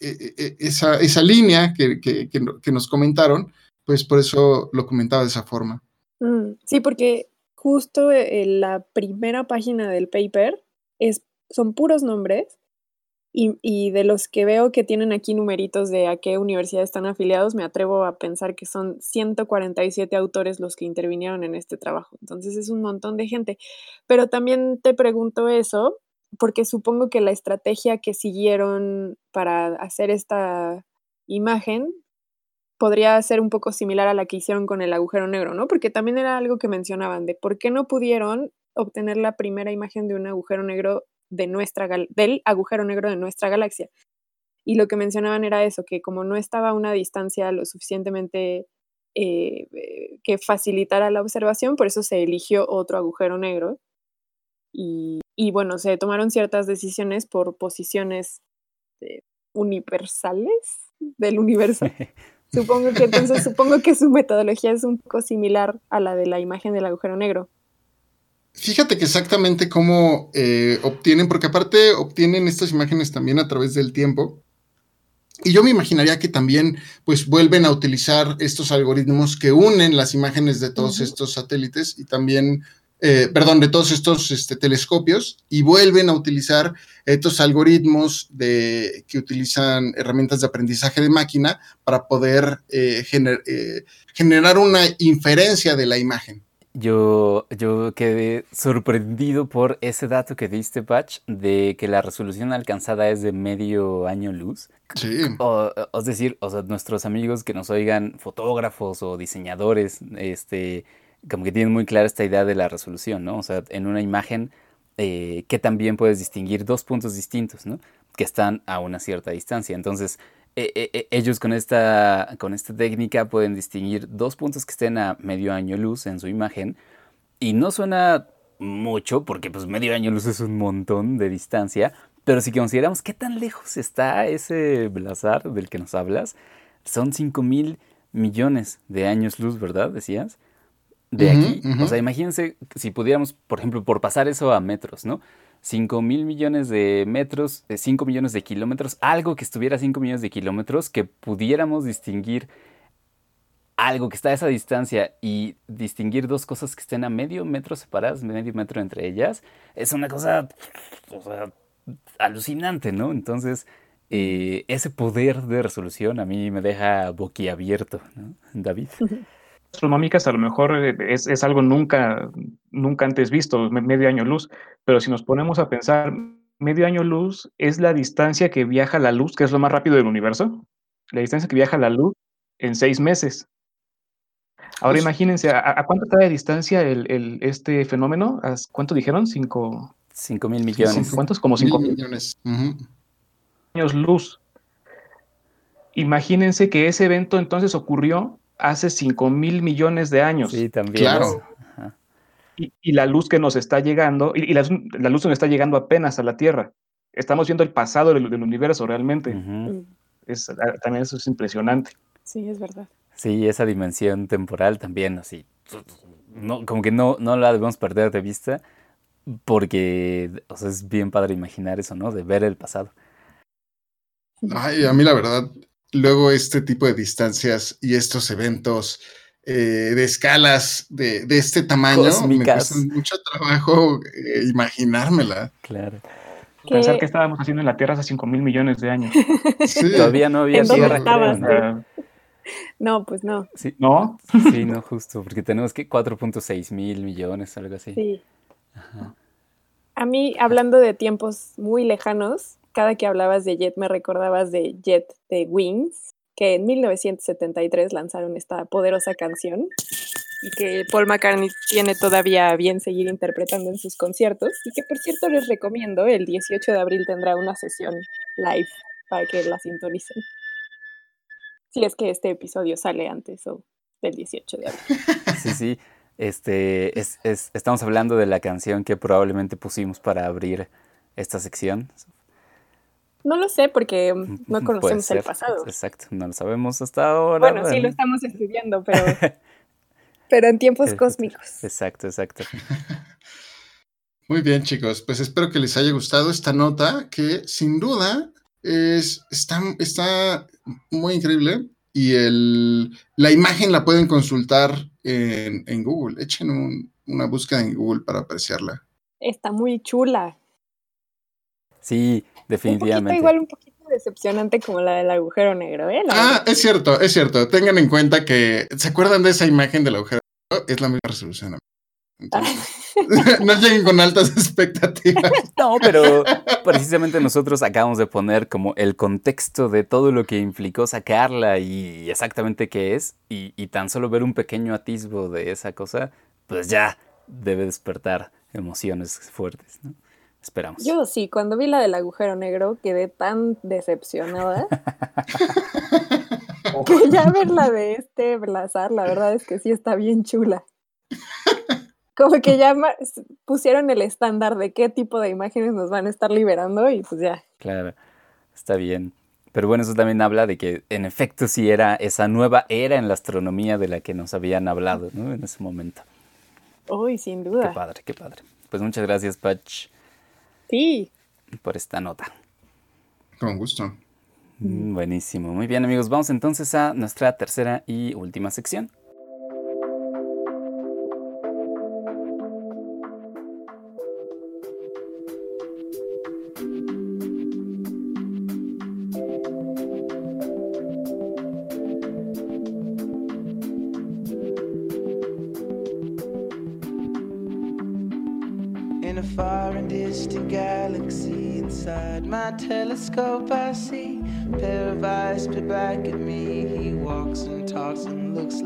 eh, esa, esa, línea que, que, nos comentaron, pues por eso lo comentaba de esa forma. Mm, sí, porque justo la primera página del paper es, son puros nombres y, de los que veo que tienen aquí numeritos de a qué universidad están afiliados, me atrevo a pensar que son 147 autores los que intervinieron en este trabajo. Entonces es un montón de gente. Pero también te pregunto eso, porque supongo que la estrategia que siguieron para hacer esta imagen podría ser un poco similar a la que hicieron con el agujero negro, ¿no? Porque también era algo que mencionaban de por qué no pudieron obtener la primera imagen de un agujero negro de nuestra del agujero negro de nuestra galaxia. Y lo que mencionaban era eso, que como no estaba a una distancia lo suficientemente eh, eh, que facilitara la observación, por eso se eligió otro agujero negro. Y, y bueno, se tomaron ciertas decisiones por posiciones eh, universales del universo. Supongo que entonces supongo que su metodología es un poco similar a la de la imagen del agujero negro. Fíjate que exactamente cómo eh, obtienen, porque aparte obtienen estas imágenes también a través del tiempo. Y yo me imaginaría que también pues vuelven a utilizar estos algoritmos que unen las imágenes de todos estos satélites y también, eh, perdón, de todos estos este, telescopios y vuelven a utilizar estos algoritmos de, que utilizan herramientas de aprendizaje de máquina para poder eh, eh, generar una inferencia de la imagen. Yo, yo quedé sorprendido por ese dato que diste, Patch, de que la resolución alcanzada es de medio año luz. Sí. O, es decir, o sea, nuestros amigos que nos oigan, fotógrafos o diseñadores, este, como que tienen muy clara esta idea de la resolución, ¿no? O sea, en una imagen eh, que también puedes distinguir dos puntos distintos, ¿no? Que están a una cierta distancia. Entonces, e, e, e, ellos con esta, con esta técnica pueden distinguir dos puntos que estén a medio año luz en su imagen y no suena mucho porque pues medio año luz es un montón de distancia, pero si consideramos qué tan lejos está ese blazar del que nos hablas, son 5 mil millones de años luz, ¿verdad? Decías. De aquí. O sea, imagínense si pudiéramos, por ejemplo, por pasar eso a metros, ¿no? 5 mil millones de metros, 5 millones de kilómetros, algo que estuviera a 5 millones de kilómetros, que pudiéramos distinguir algo que está a esa distancia y distinguir dos cosas que estén a medio metro separadas, medio metro entre ellas, es una cosa alucinante, ¿no? Entonces, eh, ese poder de resolución a mí me deja boquiabierto, ¿no? David. astronómicas a lo mejor eh, es, algo nunca, nunca antes visto, medio año luz, pero si nos ponemos a pensar, medio año luz es la distancia que viaja la luz, que es lo más rápido del universo, la distancia que viaja la luz en seis meses. Ahora pues imagínense, ¿a, cuánto está de distancia el, este fenómeno? ¿Cuánto dijeron? Cinco... Cinco mil millones. ¿Cuántos? Como cinco mil millones. Años luz. Imagínense que ese evento entonces ocurrió hace 5 mil millones de años. Sí, también. Claro. Y, la luz que nos está llegando, y, la, luz nos está llegando apenas a la Tierra. Estamos viendo el pasado del, universo realmente. es, ah, también eso es impresionante. Sí, es verdad. Sí, esa dimensión temporal también, así. No, como que no, no la debemos perder de vista, porque es bien padre imaginar eso, ¿no? De ver el pasado. Ay, a mí la verdad, luego este tipo de distancias y estos eventos eh, de escalas de, este tamaño me cuesta mucho trabajo eh, imaginármela. Claro. Pensar que estábamos haciendo en la Tierra hace 5 mil millones de años. Todavía no había Tierra. No, pues no. Sí, ¿No? Sí, no, justo, porque tenemos que 4.6 mil millones, algo así. Sí. A mí, hablando de tiempos muy lejanos, cada que hablabas de Jet me recordabas de Jet de Wings, que en 1973 lanzaron esta poderosa canción y que Paul McCartney tiene todavía bien seguir interpretando en sus conciertos y que por cierto les recomiendo, el 18 de abril tendrá una sesión live para que la sintonicen. Si es que este episodio sale antes o del 18 de abril. Sí, sí. Este, es, estamos hablando de la canción que probablemente pusimos para abrir esta sección. No lo sé porque no conocemos el pasado. Exacto, no lo sabemos hasta ahora. Bueno, sí lo estamos estudiando, pero, pero en tiempos cósmicos. Exacto, exacto. Muy bien, chicos. Pues espero que les haya gustado esta nota que sin duda es, está, está muy increíble y el, la imagen la pueden consultar en, en Google. Echen una búsqueda en Google para apreciarla. Está muy chula. Sí, definitivamente. Un igual un poquito decepcionante como la del agujero negro, ¿eh? ah, es cierto, es cierto. Tengan en cuenta que, ¿se acuerdan de esa imagen del agujero negro? Es la misma resolución. no lleguen con altas expectativas. No, pero precisamente nosotros acabamos de poner como el contexto de todo lo que implicó sacarla y exactamente qué es, y, y tan solo ver un pequeño atisbo de esa cosa, pues ya debe despertar emociones fuertes, ¿no? Esperamos. Yo sí, cuando vi la del agujero negro quedé tan decepcionada que ya ver la de este Blazar, la verdad es que sí está bien chula. Como que ya pusieron el estándar de qué tipo de imágenes nos van a estar liberando y pues ya. Claro, está bien. Pero bueno, eso también habla de que en efecto sí era esa nueva era en la astronomía de la que nos habían hablado ¿no? en ese momento. Uy, sin duda. Qué padre, qué padre. Pues muchas gracias, Patch. Sí. Por esta nota. Con gusto. Mm, buenísimo. Muy bien, amigos. Vamos entonces a nuestra tercera y última sección.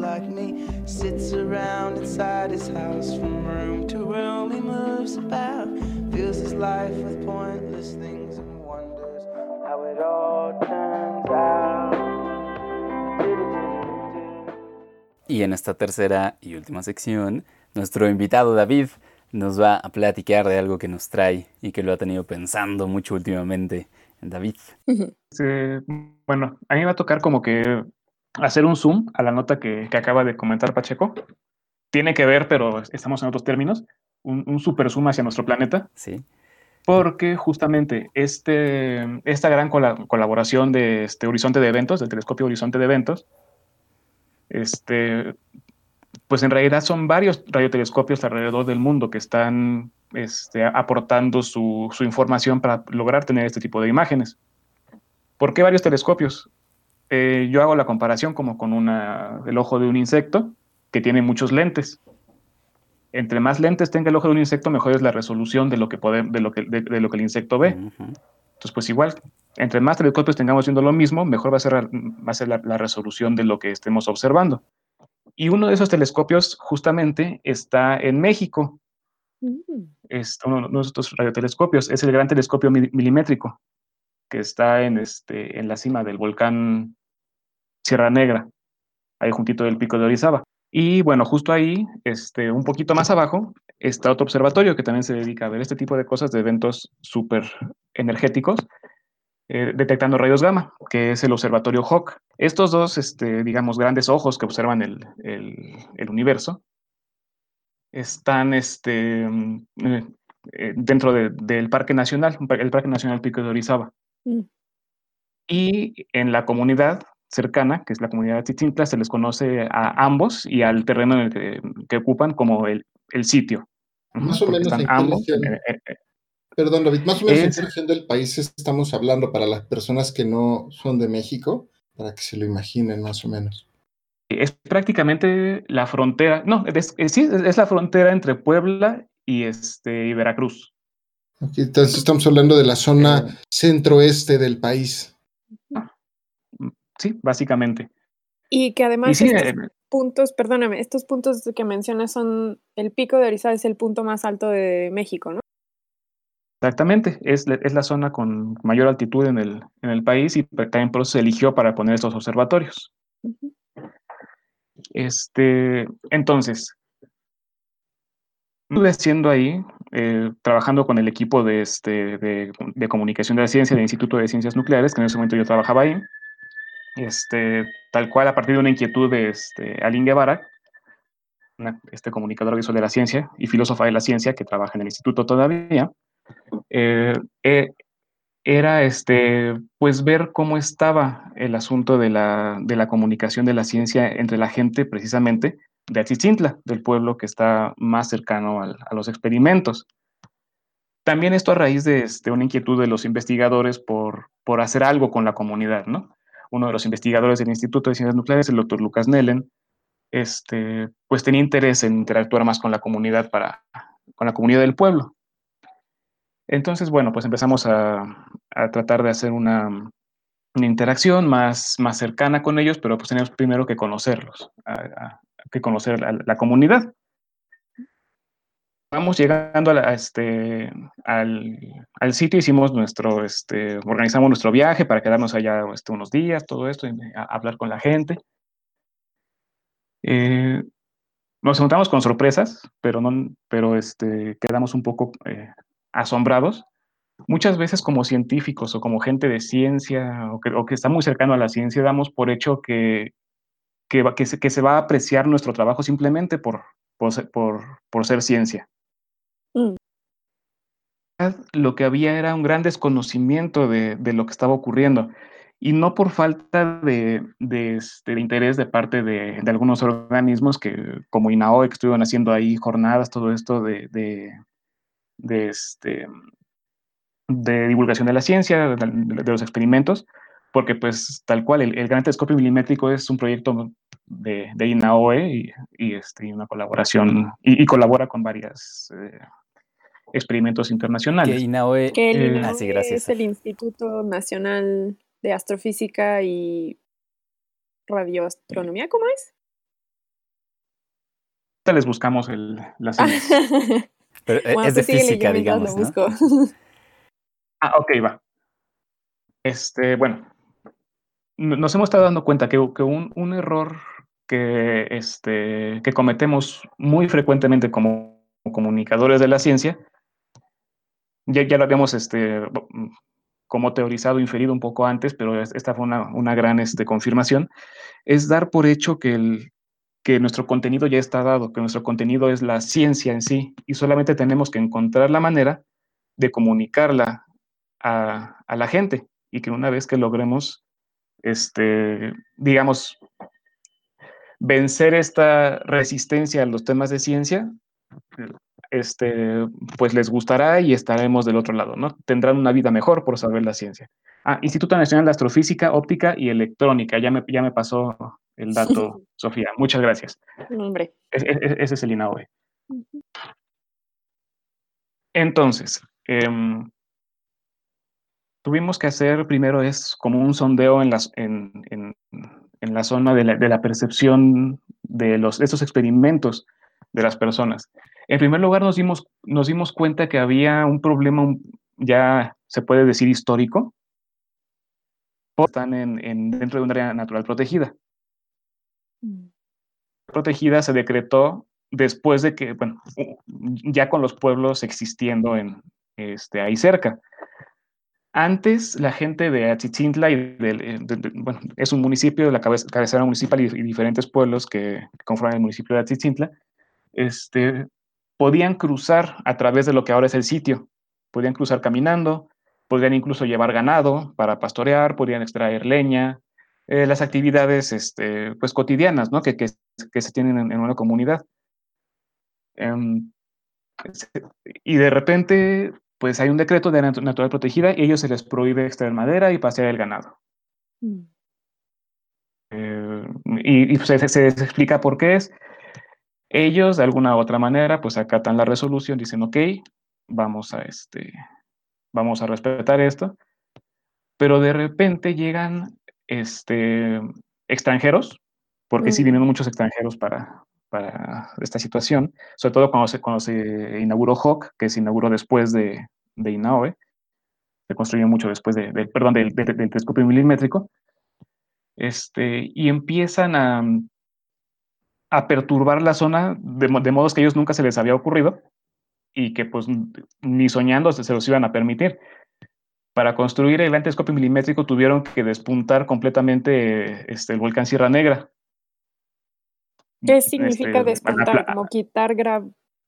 Like me. Sits around inside his house from room to room. He moves about, fills his life with pointless things and wonders how it all turns out. Y en esta tercera y última sección, nuestro invitado David nos va a platicar de algo que nos trae y que lo ha tenido pensando mucho últimamente. David. bueno, a mí me va a tocar como que hacer un zoom a la nota que, acaba de comentar Pacheco. Tiene que ver, pero estamos en otros términos, un, super zoom hacia nuestro planeta. Sí. Porque justamente este, esta gran colaboración de este Horizonte de Eventos, del telescopio Horizonte de Eventos, este, pues en realidad son varios radiotelescopios alrededor del mundo que están este, aportando su, información para lograr tener este tipo de imágenes. ¿Por qué varios telescopios? Eh, yo hago la comparación como con una, el ojo de un insecto que tiene muchos lentes. Entre más lentes tenga el ojo de un insecto, mejor es la resolución de lo que, de lo que, de, lo que el insecto ve. Entonces, pues igual, entre más telescopios tengamos viendo lo mismo, mejor va a ser, va a ser la resolución de lo que estemos observando. Y uno de esos telescopios justamente está en México. Mm. Es uno de estos radiotelescopios. Es el gran telescopio milimétrico que está en, este, en la cima del volcán Sierra Negra, ahí juntito del pico de Orizaba. Y bueno, justo ahí, este, un poquito más abajo, está otro observatorio que también se dedica a ver este tipo de cosas, de eventos súper energéticos, eh, detectando rayos gamma, que es el observatorio Hawk. Estos dos, este, digamos, grandes ojos que observan el, el, universo, están este, mm, eh, dentro del Parque Nacional, el Parque Nacional Pico de Orizaba. Mm. Y en la comunidad cercana, que es la comunidad de Tzitzintla, se les conoce a ambos y al terreno en el que, ocupan como el, el sitio. Más o menos en ambos, Perdón, David, más o menos en qué región del país estamos hablando para las personas que no son de México, para que se lo imaginen más o menos. Es prácticamente la frontera, no, es, sí, es la frontera entre Puebla y, este, y Veracruz. entonces estamos hablando de la zona eh, centroeste del país. Sí, básicamente. Y que además estos eh, puntos, perdóname, estos puntos que mencionas son, el pico de Orizaba es el punto más alto de México, ¿no? Exactamente, es, es, la zona con mayor altitud en el, en el país y también por eso se eligió para poner estos observatorios. Este, entonces, estuve haciendo ahí, eh, trabajando con el equipo de, este, de, de, comunicación de la ciencia del Instituto de Ciencias Nucleares, que en ese momento yo trabajaba ahí, este, tal cual a partir de una inquietud de este, Aline Guevara, este comunicador visual de la ciencia y filósofa de la ciencia que trabaja en el instituto todavía, eh, eh, era este, pues ver cómo estaba el asunto de la, de la, comunicación de la ciencia entre la gente precisamente de Atzitzintla, del pueblo que está más cercano a los experimentos. También esto a raíz de este, una inquietud de los investigadores por, por hacer algo con la comunidad, ¿no? Uno de los investigadores del Instituto de Ciencias Nucleares, el doctor Lucas Nellen, este, pues tenía interés en interactuar más con la comunidad para, con la comunidad del pueblo. Entonces, bueno, pues empezamos a, tratar de hacer una, interacción más, más cercana con ellos, pero pues teníamos primero que conocerlos, que conocer a la comunidad. Vamos llegando a este, al, sitio, hicimos nuestro, este, organizamos nuestro viaje para quedarnos allá este, unos días, todo esto, y hablar con la gente. Eh, nos encontramos con sorpresas, pero, no, pero este, quedamos un poco eh, asombrados muchas veces como científicos o como gente de ciencia o que, o que está muy cercano a la ciencia, damos por hecho que, que, que, se, que se va a apreciar nuestro trabajo simplemente por, por, por, por ser ciencia. Lo que había era un gran desconocimiento de, de lo que estaba ocurriendo. Y no por falta de, de, este, de interés de parte de, de algunos organismos que, como INAOE, que estuvieron haciendo ahí jornadas, todo esto de, este, de divulgación de la ciencia, de, los experimentos, porque pues tal cual, el, el Gran Telescopio Milimétrico es un proyecto de, INAOE y, y, este, y una colaboración, y, y colabora con varias eh, experimentos Que internacionales. INAOE. Que el Eh, INAOE gracias. es el Instituto Nacional de Astrofísica y Radioastronomía, ¿cómo es? Ahorita les buscamos el, las siglas. Pero eh, bueno, es de pues síguele, física, digamos, lo ¿no? busco. Ah, ok, va. Este, bueno, nos hemos estado dando cuenta que, que un, un error que, este, que cometemos muy frecuentemente como comunicadores de la ciencia, ya, ya lo habíamos este, como teorizado, inferido un poco antes, pero es- esta fue una, una gran este, confirmación, es dar por hecho que, el, que nuestro contenido ya está dado, que nuestro contenido es la ciencia en sí, y solamente tenemos que encontrar la manera de comunicarla a, a la gente, y que una vez que logremos, este, digamos, vencer esta resistencia a los temas de ciencia, este, pues les gustará y estaremos del otro lado, ¿no? Tendrán una vida mejor por saber la ciencia. Ah, Instituto Nacional de Astrofísica, Óptica y Electrónica. Ya me, ya me pasó el dato, Sofía. Muchas gracias. Hombre. Es- es- ese es el INAOE. Entonces, em, tuvimos que hacer primero es como un sondeo en, las, en, en- en la zona de la, de la percepción de los, estos experimentos de las personas. En primer lugar, nos dimos, nos dimos cuenta que había un problema ya, se puede decir, histórico. Están en, en- dentro de un área natural protegida. Protegida se decretó después de que, bueno, ya con los pueblos existiendo en, este, ahí cerca. Antes, la gente de Achichintla y eh, de- de- bueno, es un municipio de la cabeza- cabecera municipal y, y diferentes pueblos que conforman el municipio de Achichintla, este, podían cruzar a través de lo que ahora es el sitio. Podían cruzar caminando, podían incluso llevar ganado para pastorear, podían extraer leña, eh, las actividades este, pues, cotidianas ¿no? que, que, que se tienen en, en una comunidad. Em, y de repente, pues hay un decreto de nat- natural protegida y a ellos se les prohíbe extraer madera y pasear el ganado. Mm. Eh, y y se, se- se explica por qué es. Ellos, de alguna u otra manera, pues acatan la resolución, dicen, ok, vamos a, este, vamos a respetar esto. Pero de repente llegan este, extranjeros, porque sí vinieron muchos extranjeros para, para esta situación, sobre todo cuando se, cuando se inauguró HOC, que se inauguró después de, de INAOE, se construyó mucho después de, del- perdón, del, del- del telescopio milimétrico, este, y empiezan a, a perturbar la zona de, de modos que a ellos nunca se les había ocurrido y que pues ni soñando se, se los iban a permitir. Para construir el gran telescopio milimétrico tuvieron que despuntar completamente este, el volcán Sierra Negra. ¿Qué significa Este, despuntar? Como quitar gra...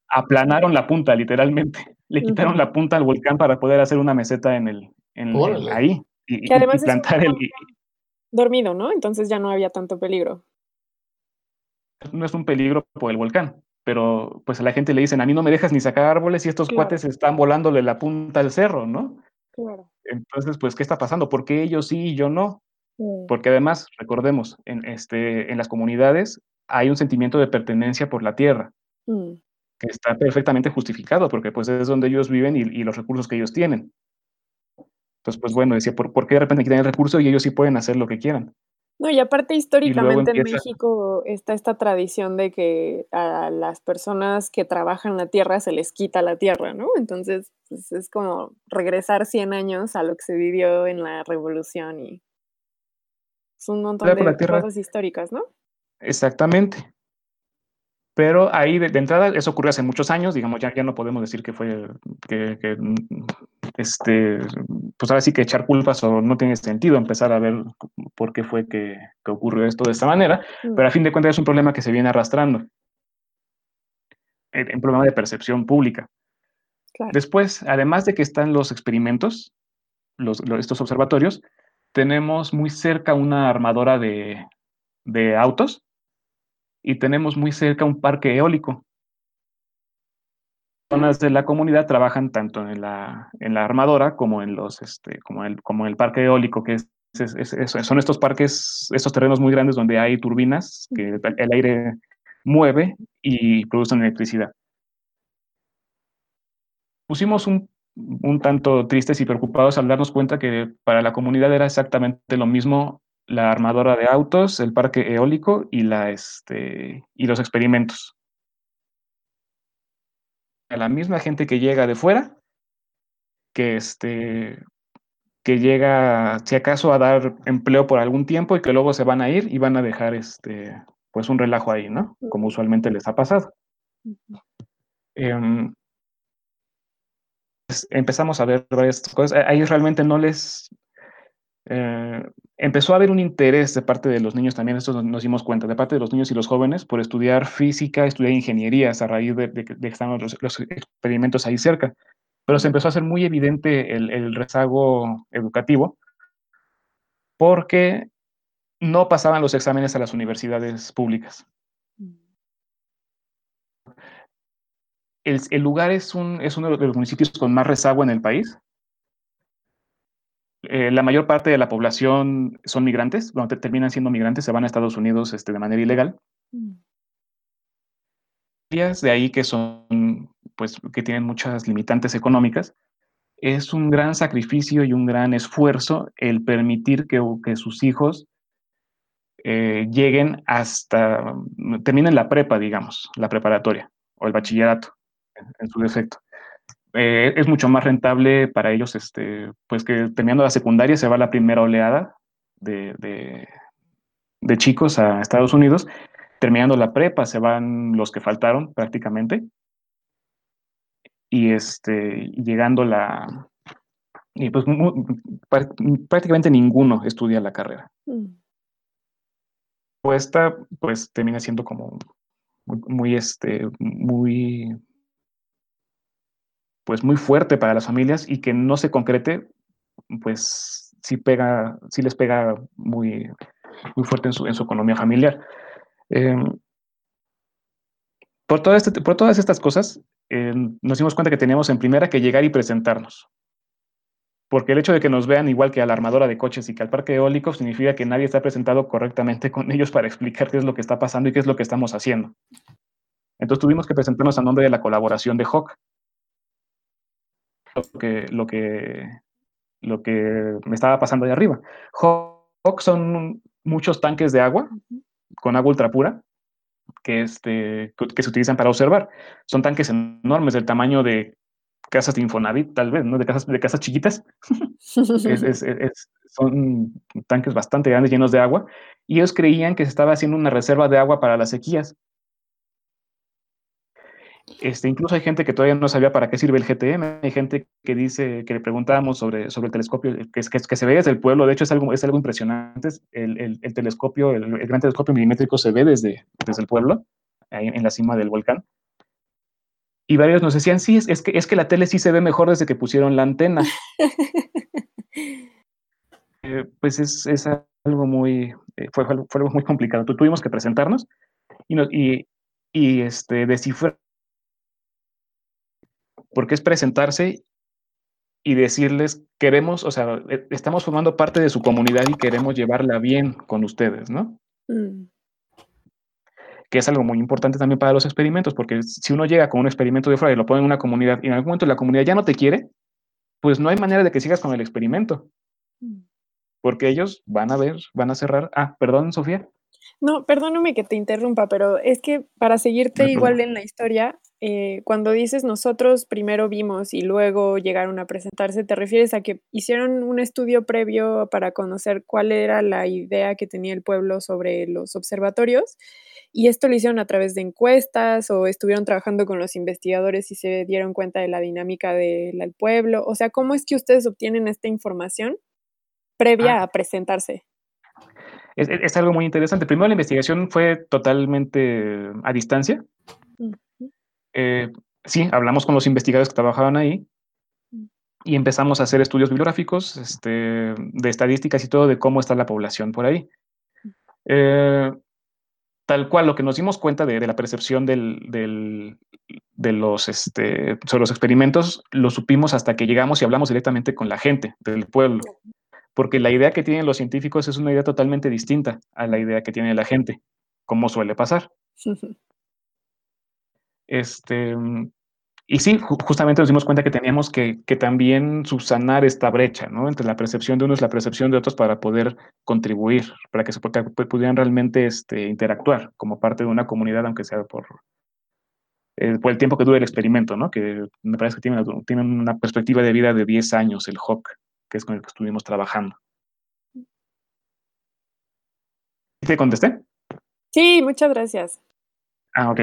aplanaron la punta, literalmente. Le quitaron la punta al volcán para poder hacer una meseta en el, en- Órale. ahí. Y, Que además y es un plantar el. dormido, ¿no? Entonces ya no había tanto peligro. No es un peligro por el volcán, pero pues a la gente le dicen: A mí no me dejas ni sacar árboles y estos Claro. cuates están volándole la punta al cerro, ¿no? Claro. Entonces, pues, ¿qué está pasando? ¿Por qué ellos sí y yo no? Porque además, recordemos, en, este, en las comunidades hay un sentimiento de pertenencia por la tierra, Mm. que está perfectamente justificado, porque pues es donde ellos viven y, y los recursos que ellos tienen. Entonces, pues bueno, decía, ¿por, por qué de repente quitan el recurso y ellos sí pueden hacer lo que quieran? No, y aparte históricamente en empieza- México está esta tradición de que a las personas que trabajan la tierra se les quita la tierra, ¿no? Entonces, pues, es como regresar 100 años a lo que se vivió en la revolución y es un montón Claro, de tierra- cosas históricas, ¿no? Exactamente. Pero ahí de, de entrada, eso ocurrió hace muchos años, digamos, ya, ya no podemos decir que fue, que, que, este, pues ahora sí que echar culpas o no tiene sentido empezar a ver por qué fue que, que ocurrió esto de esta manera, Mm. pero a fin de cuentas es un problema que se viene arrastrando, eh, un problema de percepción pública. Claro. Después, además de que están los experimentos, los, los- estos observatorios, tenemos muy cerca una armadora de, de autos y tenemos muy cerca un parque eólico. Personas de la comunidad trabajan tanto en la, en la armadora como en los, este, como el, como el parque eólico, que es, es- es- es- son estos parques, estos terrenos muy grandes donde hay turbinas que el aire mueve y producen electricidad. Pusimos un, un tanto tristes y preocupados al darnos cuenta que para la comunidad era exactamente lo mismo la armadora de autos, el parque eólico y, la, este, y los experimentos. A la misma gente que llega de fuera, que, este, que llega, si acaso, a dar empleo por algún tiempo y que luego se van a ir y van a dejar este, pues un relajo ahí, ¿no? Como usualmente les ha pasado. Em, pues, empezamos a ver varias cosas. Ahí realmente no les... eh, empezó a haber un interés de parte de los niños también, esto nos, dimos cuenta, de parte de los niños y los jóvenes por estudiar física, estudiar ingenierías a raíz de, de que de que estaban los, los experimentos ahí cerca. Pero se empezó a hacer muy evidente el, el rezago educativo porque no pasaban los exámenes a las universidades públicas. El, el lugar es, un, es uno de los municipios con más rezago en el país. Eh, la mayor parte de la población son migrantes, bueno, te- terminan siendo migrantes, se van a Estados Unidos este, de manera ilegal. Áreas de ahí que son, pues, que tienen muchas limitantes económicas. Es un gran sacrificio y un gran esfuerzo el permitir que, que sus hijos eh, lleguen hasta, terminen la prepa, digamos, la preparatoria o el bachillerato, en, en su defecto. Eh, es mucho más rentable para ellos, este, pues que terminando la secundaria se va la primera oleada de, de, de chicos a Estados Unidos, terminando la prepa se van los que faltaron prácticamente, y este, llegando la, y pues prácticamente ninguno estudia la carrera. Mm. pues termina siendo como muy, este, muy, pues muy fuerte para las familias y que no se concrete, pues sí pega, sí les pega muy, muy fuerte en su, en su economía familiar. Eh, por, este, por todas estas cosas, eh, nos dimos cuenta que teníamos en primera que llegar y presentarnos. Porque el hecho de que nos vean igual que a la armadora de coches y que al parque eólico significa que nadie está presentado correctamente con ellos para explicar qué es lo que está pasando y qué es lo que estamos haciendo. Entonces tuvimos que presentarnos a nombre de la colaboración de Hawk. Lo que, lo que, lo que me estaba pasando de arriba. Hawk son muchos tanques de agua con agua ultra pura que, este, que se utilizan para observar. Son tanques enormes del tamaño de casas de Infonavit, tal vez, ¿no? De casas, de casas chiquitas. es, es, es, son tanques bastante grandes llenos de agua. Y ellos creían que se estaba haciendo una reserva de agua para las sequías. Este, incluso hay gente que todavía no sabía para qué sirve el GTM. Hay gente que dice, que le preguntábamos sobre, sobre el telescopio, que, que, que se ve desde el pueblo. De hecho, es algo, es algo impresionante. El, el, el telescopio, el, el, gran telescopio milimétrico se ve desde, desde el pueblo, ahí en la cima del volcán. Y varios nos decían, sí, es, es, que, es que la tele sí se ve mejor desde que pusieron la antena. eh, pues es, es, algo muy, eh, fue, fue, algo muy complicado. Tu, tuvimos que presentarnos y, no, y, y este, descifrar porque es presentarse y decirles, queremos, o sea, e, estamos formando parte de su comunidad y queremos llevarla bien con ustedes, ¿no? Mm. Que es algo muy importante también para los experimentos, porque si uno llega con un experimento de fuera y lo pone en una comunidad y en algún momento la comunidad ya no te quiere, pues no hay manera de que sigas con el experimento. Mm. Porque ellos van a ver, van a cerrar. Ah, perdón, Sofía. No, perdóname que te interrumpa, pero es que para seguirte no, igual en la historia, eh, cuando dices nosotros primero vimos y luego llegaron a presentarse, ¿te refieres a que hicieron un estudio previo para conocer cuál era la idea que tenía el pueblo sobre los observatorios? ¿Y esto lo hicieron a través de encuestas o estuvieron trabajando con los investigadores y se dieron cuenta de la dinámica del pueblo? O sea, ¿cómo es que ustedes obtienen esta información previa Ah. a presentarse? Es, es- algo muy interesante. Primero, la investigación fue totalmente a distancia. Eh, sí, hablamos con los investigadores que trabajaban ahí y empezamos a hacer estudios bibliográficos, este, de estadísticas y todo de cómo está la población por ahí. Eh, tal cual, lo que nos dimos cuenta de, la percepción de los, este, sobre los experimentos, lo supimos hasta que llegamos y hablamos directamente con la gente del pueblo. Porque la idea que tienen los científicos es una idea totalmente distinta a la idea que tiene la gente, como suele pasar. Este, mm, y sí, ju- justamente nos dimos cuenta que teníamos que, que también subsanar esta brecha, ¿no? Entre la percepción de unos y la percepción de otros para poder contribuir, para que se para que pu- pudieran realmente este, interactuar como parte de una comunidad, aunque sea por, eh, por el tiempo que dure el experimento, ¿no? Que me parece que tienen, tienen una perspectiva de vida de 10 años, el HOC, que es con el que estuvimos trabajando. ¿Te contesté? Sí, muchas gracias. Ah, ok.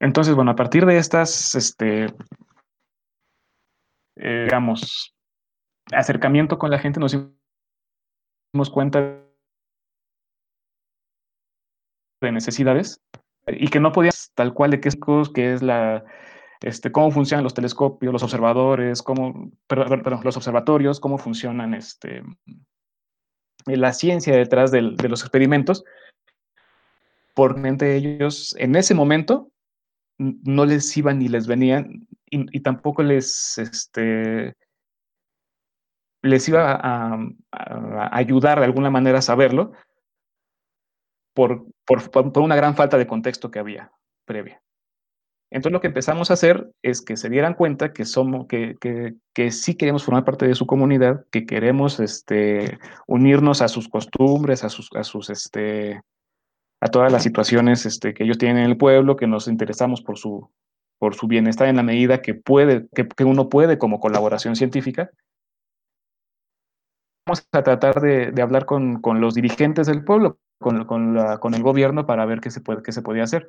Entonces, bueno, a partir de estas, este, eh, digamos, acercamiento con la gente, nos dimos cuenta de necesidades y que no podías tal cual de qué es, qué es la, este, cómo funcionan los telescopios, los observadores, cómo, perdón, los observatorios, cómo funcionan este, la ciencia detrás del- de los experimentos, por mente ellos en ese momento no les iban ni les venían y, tampoco les, este, les iba a, a- ayudar de alguna manera a saberlo por, por, por- por una gran falta de contexto que había previa. Entonces lo que empezamos a hacer es que se dieran cuenta que somos, que, que, que sí queremos formar parte de su comunidad, que queremos este, unirnos a sus costumbres, a sus, a sus este, a todas las situaciones este, que ellos tienen en el pueblo, que nos interesamos por su, por su bienestar en la medida que puede, que, uno puede como colaboración científica. Vamos a tratar de, hablar con, con, los dirigentes del pueblo, con, con, la, con, el gobierno para ver qué se, puede, qué se podía hacer.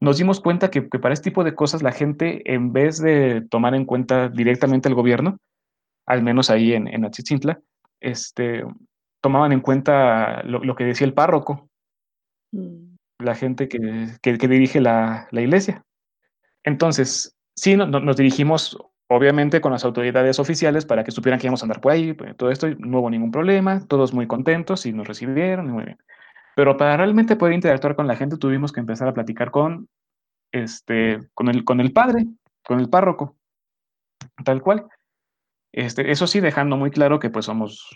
Nos dimos cuenta que, para este tipo de cosas la gente, en vez de tomar en cuenta directamente el gobierno, al menos ahí en, en Achitzintla, este, tomaban en cuenta lo, lo, que decía el párroco, mm. la gente que, que, dirige la, la, iglesia. Entonces, sí, no, no, nos dirigimos obviamente con las autoridades oficiales para que supieran que íbamos a andar por ahí, todo esto, no hubo ningún problema, todos muy contentos y nos recibieron, muy bien. Pero para realmente poder interactuar con la gente tuvimos que empezar a platicar con, este, con, el, con el padre, con el párroco, tal cual. Este, eso sí, dejando muy claro que pues somos,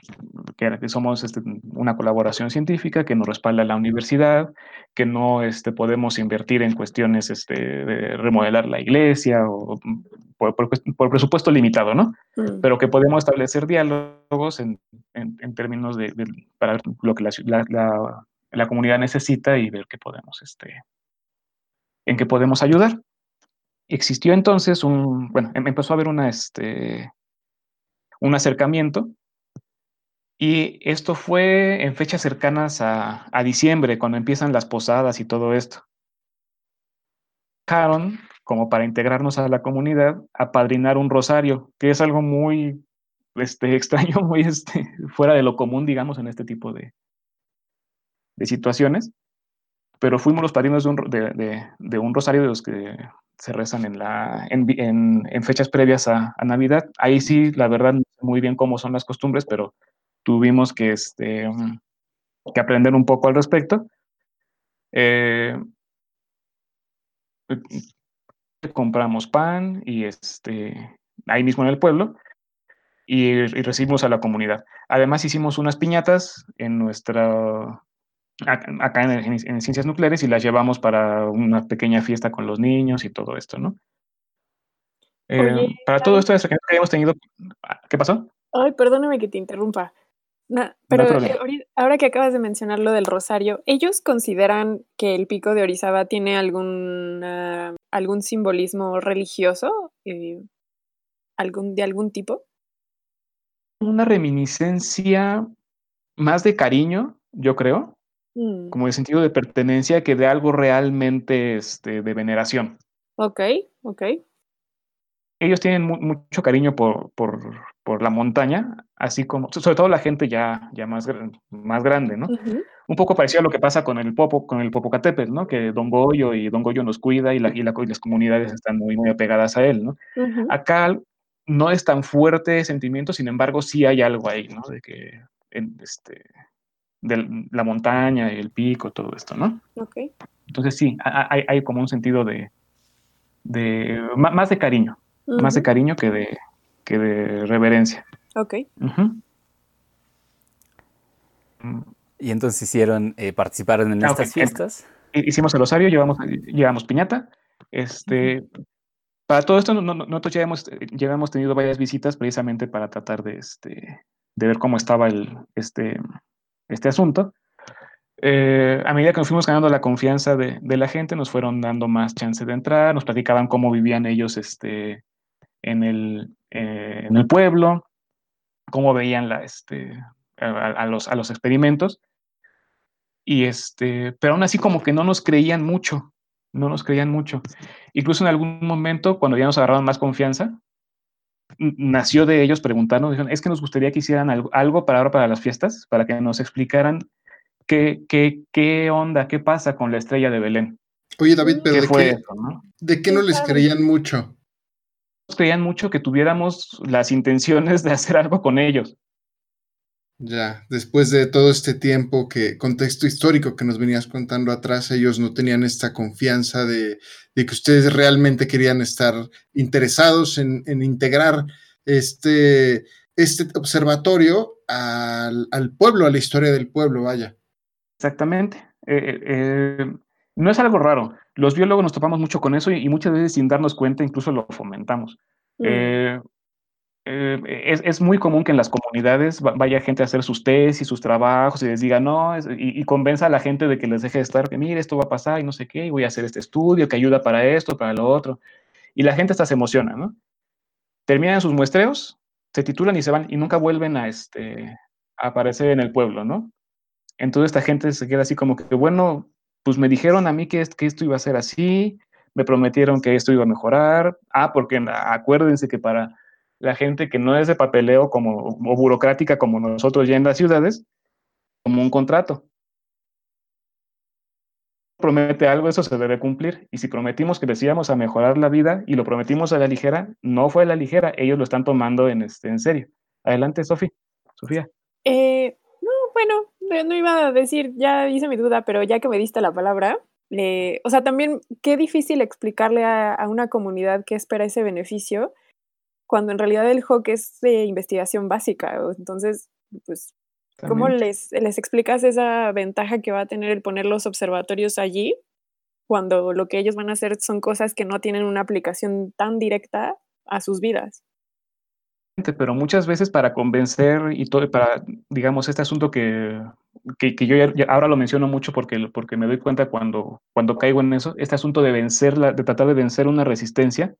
que, somos este, una colaboración científica, que nos respalda la universidad, que no este, podemos invertir en cuestiones este, de remodelar la iglesia o por, por, por presupuesto limitado, ¿no? Mm. Pero que podemos establecer diálogos en, en, en términos de, de, para ver lo que la, la, la, la, comunidad necesita y ver qué podemos, este, en qué podemos ayudar. Existió entonces un, bueno, em, empezó a haber una, este, un acercamiento. Y esto fue en fechas cercanas a, diciembre, cuando empiezan las posadas y todo esto. Caron, como para integrarnos a la comunidad, a padrinar un rosario, que es algo muy este, extraño, muy este, fuera de lo común, digamos, en este tipo de, de situaciones. Pero fuimos los padrinos de un, de, un rosario de los que se rezan en, la, en, en, en fechas previas a, a, Navidad. Ahí sí, la verdad, muy bien cómo son las costumbres, pero tuvimos que, este, que aprender un poco al respecto. Eh, compramos pan y este, ahí mismo en el pueblo y, recibimos a la comunidad. Además hicimos unas piñatas en nuestra acá en, ciencias nucleares y las llevamos para una pequeña fiesta con los niños y todo esto, ¿no? Eh, Oye, para todo esto que hemos tenido, ¿qué pasó? Ay, perdóname que te interrumpa. No, pero no ahora que acabas de mencionar lo del rosario, ¿ellos consideran que el pico de Orizaba tiene algún, uh, algún simbolismo religioso eh, algún, de algún tipo? Una reminiscencia más de cariño, yo creo. Mm, como de sentido de pertenencia que de algo realmente este, de veneración. Ok, ok. Ellos tienen mu- mucho cariño por, por, por la montaña, así como, sobre todo la gente ya, ya más, más grande, ¿no? Un poco parecido a lo que pasa con el Popo, con el Popocatépetl, ¿no? Que Don Goyo y Don Goyo nos cuida y, la, y, la- y las comunidades están muy, muy apegadas a él, ¿no? Acá no es tan fuerte ese sentimiento, sin embargo, sí hay algo ahí, ¿no? De que, en, este, de la montaña, el pico, todo esto, ¿no? Ok. Entonces sí, ha- ha- hay, hay como un sentido de, de más de cariño, más de cariño que de, que de reverencia. Ok. Mm, Y entonces hicieron, eh, participaron en Ah, estas fiestas. hi- Hicimos el osario, llevamos, llevamos piñata. Este, Para todo esto, no- no- nosotros ya hemos, ya hemos tenido varias visitas precisamente para tratar de, este, de ver cómo estaba el, este, este asunto. Eh, a medida que nos fuimos ganando la confianza de, de la gente, nos fueron dando más chance de entrar, nos platicaban cómo vivían ellos este, en, el, eh, en el pueblo, cómo veían la, este, a, a los, a los experimentos. Y este, pero aún así como que no nos creían mucho, no nos creían mucho. Incluso en algún momento, cuando ya nos agarraron más confianza, nació de ellos preguntarnos, dijeron, es que nos gustaría que hicieran algo, algo para ahora, para las fiestas, para que nos explicaran qué, qué, qué onda, qué pasa con la estrella de Belén. Oye, David, pero ¿Qué ¿de fue qué, eso, no? de qué no les creían mucho? Creían mucho que tuviéramos las intenciones de hacer algo con ellos. Ya, después de todo este tiempo que, contexto histórico que nos venías contando atrás, ellos no tenían esta confianza de, de que ustedes realmente querían estar interesados en, en integrar este, este observatorio al, al pueblo, a la historia del pueblo, vaya. Exactamente. Eh, eh, no es algo raro. Los biólogos nos topamos mucho con eso y, y muchas veces sin darnos cuenta incluso lo fomentamos. Mm, Eh, eh, es, es muy común que en las comunidades va- vaya gente a hacer sus test y sus trabajos y les diga no, es- y, y convenza a la gente de que les deje de estar, que mire, esto va a pasar y no sé qué, y voy a hacer este estudio que ayuda para esto, para lo otro. Y la gente hasta se emociona, ¿no? Terminan sus muestreos, se titulan y se van y nunca vuelven a, este, a aparecer en el pueblo, ¿no? Entonces esta gente se queda así como que, bueno, pues me dijeron a mí que, que esto iba a ser así, me prometieron que esto iba a mejorar. Ah, porque acuérdense que para la gente que no es de papeleo como, o burocrática como nosotros ya en las ciudades, como un contrato. Promete algo, eso se debe cumplir. Y si prometimos que les íbamos a mejorar la vida y lo prometimos a la ligera, no fue a la ligera, ellos lo están tomando en, este, en serio. Adelante, Sofi. Sofía. Eh, no, bueno, no- iba a decir, ya hice mi duda, pero ya que me diste la palabra, le- o sea, también qué difícil explicarle a, a una comunidad que espera ese beneficio cuando en realidad el HOC es de investigación básica. Entonces, pues, ¿cómo les, les explicas esa ventaja que va a tener el poner los observatorios allí cuando lo que ellos van a hacer son cosas que no tienen una aplicación tan directa a sus vidas? Pero muchas veces para convencer y todo, para, digamos, este asunto que, que, que yo ya- ya ahora lo menciono mucho porque, porque me doy cuenta cuando, cuando caigo en eso, este asunto de vencer, la, de tratar de vencer una resistencia,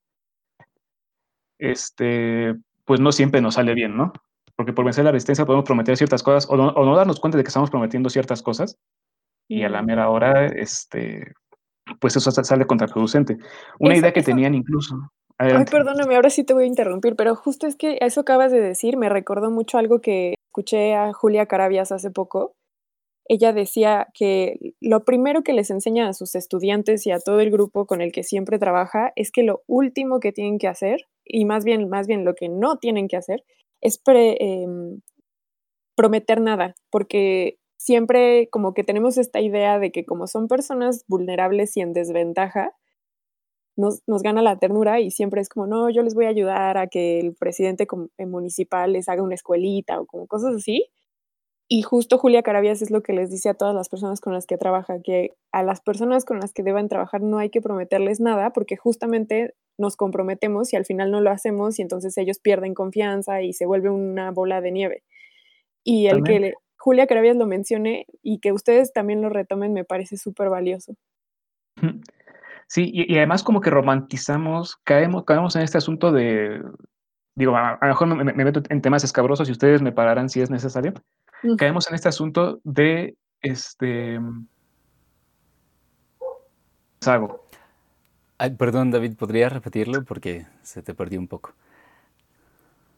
este, pues no siempre nos sale bien, ¿no? Porque por vencer la resistencia podemos prometer ciertas cosas o no, o no darnos cuenta de que estamos prometiendo ciertas cosas y a la mera hora, este, pues eso sa- sale contraproducente. Una Eso- idea que eso- tenían incluso. Ay, perdóname, ahora sí te voy a interrumpir, pero justo es que eso acabas de decir me recordó mucho algo que escuché a Julia Carabias hace poco. Ella decía que lo primero que les enseña a sus estudiantes y a todo el grupo con el que siempre trabaja es que lo último que tienen que hacer, y más bien, más bien lo que no tienen que hacer, es pre- em, prometer nada, porque siempre como que tenemos esta idea de que como son personas vulnerables y en desventaja, nos, nos gana la ternura y siempre es como, no, yo les voy a ayudar a que el presidente eh, municipal les haga una escuelita o como cosas así. Y justo Julia Carabias es lo que les dice a todas las personas con las que trabaja, que a las personas con las que deban trabajar no hay que prometerles nada porque justamente nos comprometemos y al final no lo hacemos y entonces ellos pierden confianza y se vuelve una bola de nieve. Y el que le- Julia Carabias lo mencione y que ustedes también lo retomen me parece súper valioso. Sí, y, y además como que romantizamos, caemos, caemos en este asunto de, digo, a, a lo mejor me, me meto en temas escabrosos y ustedes me pararán si es necesario. Caemos en este asunto de este rezago. Ay, perdón, David, ¿podrías repetirlo? Porque se te perdió un poco.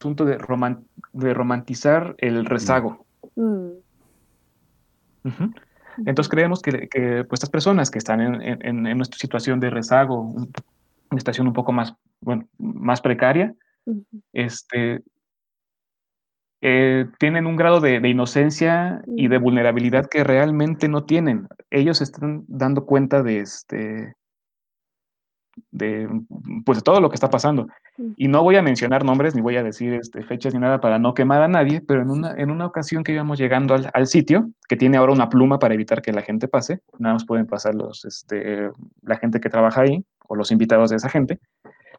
Asunto de, roman- de romantizar el rezago. Mm. Entonces creemos que, que, pues, estas personas que están en, en- en nuestra situación de rezago, un- una situación un poco más, bueno, más precaria, este, eh, tienen un grado de, de inocencia y de vulnerabilidad que realmente no tienen. Ellos están dando cuenta de este de pues de todo lo que está pasando. Y no voy a mencionar nombres ni voy a decir este, fechas ni nada para no quemar a nadie, pero en una, en una ocasión que íbamos llegando al, al sitio, que tiene ahora una pluma para evitar que la gente pase, nada más pueden pasar los, este, la gente que trabaja ahí o los invitados de esa gente,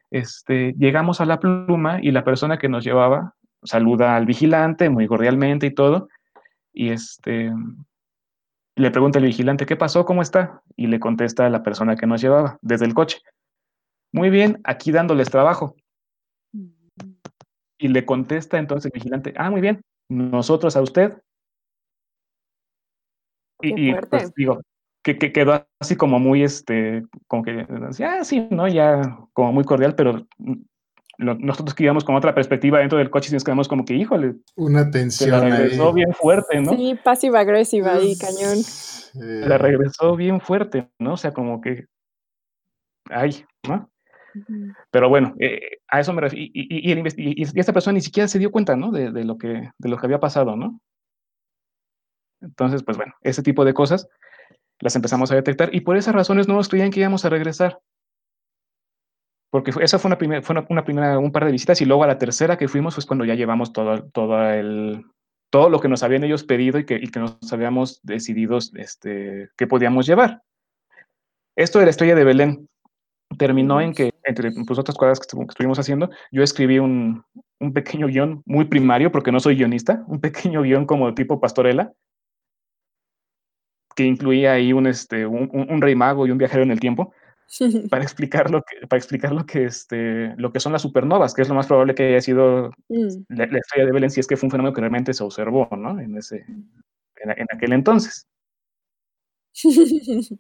este, llegamos a la pluma y la persona que nos llevaba saluda al vigilante muy cordialmente y todo, y este, le pregunta al vigilante, ¿qué pasó? ¿Cómo está? Y le contesta a la persona que nos llevaba desde el coche. Muy bien, aquí dándoles trabajo. Y le contesta entonces el vigilante, ah, muy bien, nosotros a usted. Y, Qué y, fuerte. pues digo, que, que quedó así como muy, este, como que, ah, sí, ¿no? Ya como muy cordial, pero mm, lo- nosotros que íbamos con otra perspectiva dentro del coche y nos quedamos como que, híjole, Una se la tensión ahí. regresó bien fuerte, ¿no? Sí, passive aggressive ahí, cañón. Eh, La regresó bien fuerte, ¿no? O sea, como que, ay, ¿no? Pero bueno, eh, a eso me refiero. Y, esta persona ni siquiera se dio cuenta, ¿no? De, de lo que, de lo que había pasado, ¿no? Entonces, pues bueno, ese tipo de cosas las empezamos a detectar y por esas razones no nos creían que íbamos a regresar. Porque esa fue una, primera, fue una, una primera, un par de visitas y luego a la tercera que fuimos fue cuando ya llevamos todo, todo el, todo lo que nos habían ellos pedido y que, y que nos habíamos decidido este, que podíamos llevar. Esto de la estrella de Belén terminó en que, entre pues, otras cosas que, estu- que estuvimos haciendo, yo escribí un, un pequeño guion muy primario, porque no soy guionista, un pequeño guion como tipo pastorela, que incluía ahí un, este, un, un- un rey mago y un viajero en el tiempo, para explicar lo que, para explicar lo que, este, lo que son las supernovas, que es lo más probable que haya sido Mm. la, la estrella de Belén, si es que fue un fenómeno que realmente se observó, ¿no? En, ese, en, en aquel entonces.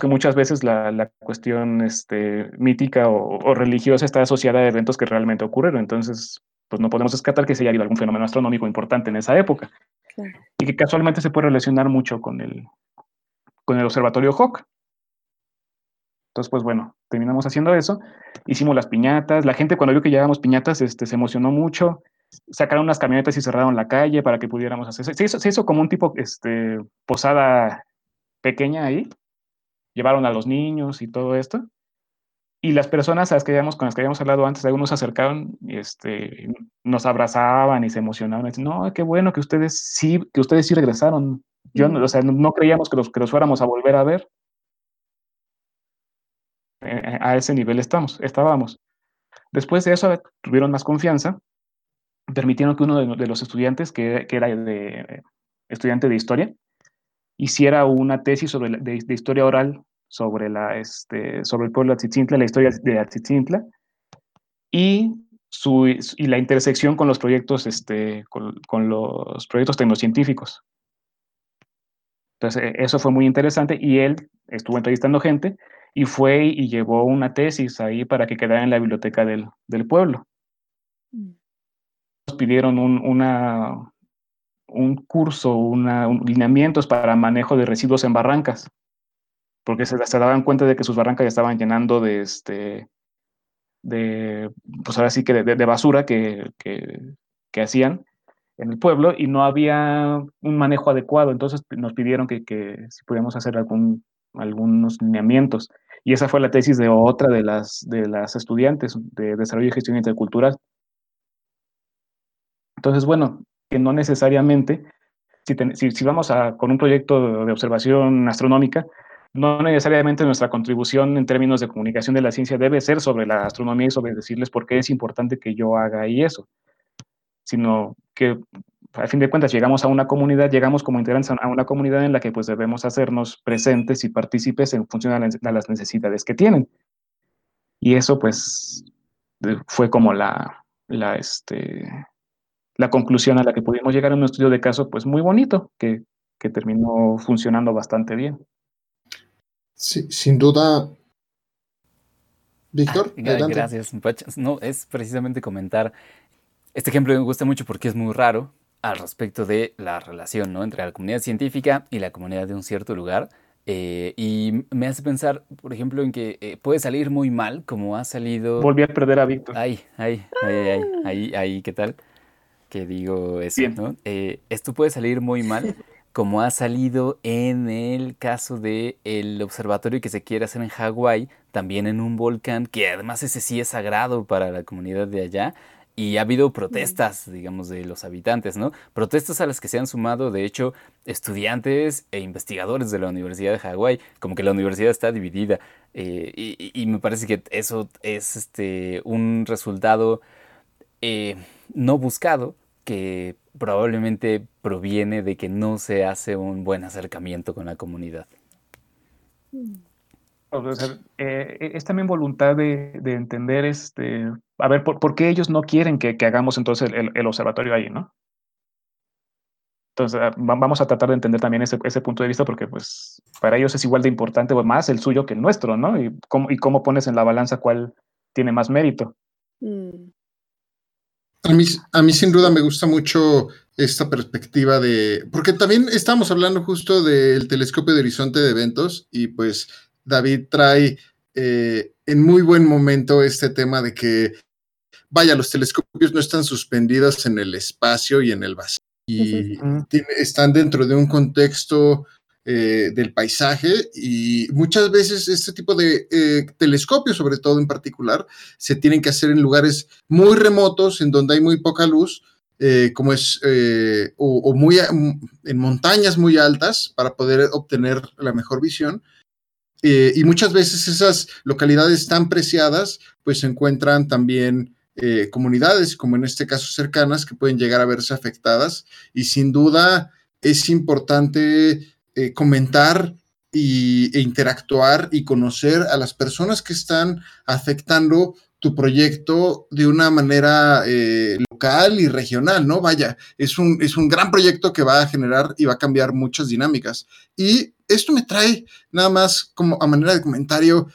Que muchas veces la, la cuestión este, mítica o, o religiosa está asociada a eventos que realmente ocurrieron, entonces pues no podemos descartar que se haya habido algún fenómeno astronómico importante en esa época. Claro. y que casualmente se puede relacionar mucho con el, con el observatorio Hawk. Entonces, pues bueno, terminamos haciendo eso, hicimos las piñatas, la gente cuando vio que llevábamos piñatas este, se emocionó mucho, sacaron unas camionetas y cerraron la calle para que pudiéramos hacer, se hizo, se hizo como un tipo este, posada pequeña ahí, llevaron a los niños y todo esto. Y las personas a las que habíamos, con las que habíamos hablado antes, algunos se acercaron y este, nos abrazaban y se emocionaban. y decían, no, qué bueno que ustedes sí, que ustedes sí regresaron. Yo, no- o sea, no, no creíamos que los, que los fuéramos a volver a ver. Eh, a ese nivel estamos, estábamos. Después de eso tuvieron más confianza, permitieron que uno de, de los estudiantes, que, que era de, estudiante de historia, hiciera una tesis sobre la- de, de historia oral sobre, la, este, sobre el pueblo de Atzitzintla, la historia de Atzitzintla, y, su, y la intersección con los proyectos, este, con, con los proyectos tecnocientíficos. Entonces, eh, eso fue muy interesante y él estuvo entrevistando gente y fue y llevó una tesis ahí para que quedara en la biblioteca del, del pueblo. Nos pidieron un, una, un curso, un, lineamientos para manejo de residuos en barrancas, porque se, daban cuenta de que sus barrancas ya estaban llenando de, este, de pues ahora sí que de, basura que, que, hacían en el pueblo y no había un manejo adecuado, entonces nos pidieron que, que si podíamos hacer algún, algunos lineamientos. Y esa fue la tesis de otra de las, de las estudiantes de Desarrollo y Gestión Intercultural. Entonces, bueno, que no necesariamente, si, vamos a, con un proyecto de observación astronómica, no necesariamente nuestra contribución en términos de comunicación de la ciencia debe ser sobre la astronomía y sobre decirles por qué es importante que yo haga ahí eso, sino que a fin de cuentas llegamos a una comunidad, llegamos como integrantes a una comunidad en la que pues debemos hacernos presentes y partícipes en función a las necesidades que tienen. Y eso pues fue como la, la, este, la conclusión a la que pudimos llegar en un estudio de caso pues muy bonito, que que terminó funcionando bastante bien. Sí, sin duda. Víctor, ah, gracias. No, es precisamente comentar. Este ejemplo me gusta mucho porque es muy raro al respecto de la relación ¿no? entre la comunidad científica y la comunidad de un cierto lugar. Eh, y me hace pensar, por ejemplo, en que eh, puede salir muy mal, como ha salido. Volví a perder a Víctor. Ay, ay, ay, ay, ahí, ahí, ¿qué tal? Que digo eso, ¿no? Eh, esto puede salir muy mal, como ha salido en el caso del el observatorio que se quiere hacer en Hawái, también en un volcán, que además ese sí es sagrado para la comunidad de allá, y ha habido protestas, digamos, de los habitantes, ¿no? Protestas a las que se han sumado, de hecho, estudiantes e investigadores de la Universidad de Hawái, como que la universidad está dividida. Eh, y, me parece que eso es este, un resultado eh, no buscado que probablemente proviene de que no se hace un buen acercamiento con la comunidad. Eh, es también voluntad de, de entender este, a ver, ¿por, qué ellos no quieren que, hagamos entonces el, observatorio ahí, no? Entonces, ah, vamos a tratar de entender también ese, punto de vista porque, pues, para ellos es igual de importante o más el suyo que el nuestro, ¿no? Y cómo, y cómo pones en la balanza cuál tiene más mérito. Mm. A mí, a mí sin duda me gusta mucho esta perspectiva de, porque también estamos hablando justo del telescopio de horizonte de eventos y pues David trae eh, en muy buen momento este tema de que vaya, los telescopios no están suspendidos en el espacio y en el vacío. Y están dentro de un contexto eh, del paisaje y muchas veces este tipo de eh, telescopios, sobre todo en particular, se tienen que hacer en lugares muy remotos, en donde hay muy poca luz, eh, como es, o, muy en montañas muy altas para poder obtener la mejor visión. y muchas veces esas localidades tan preciadas, pues se encuentran también eh, comunidades, como en este caso cercanas, que pueden llegar a verse afectadas. Y sin duda es importante eh, comentar y, e interactuar y conocer a las personas que están afectando tu proyecto de una manera eh, local y regional, ¿no? Vaya, es un, es un gran proyecto que va a generar y va a cambiar muchas dinámicas. Y esto me trae nada más como a manera de comentario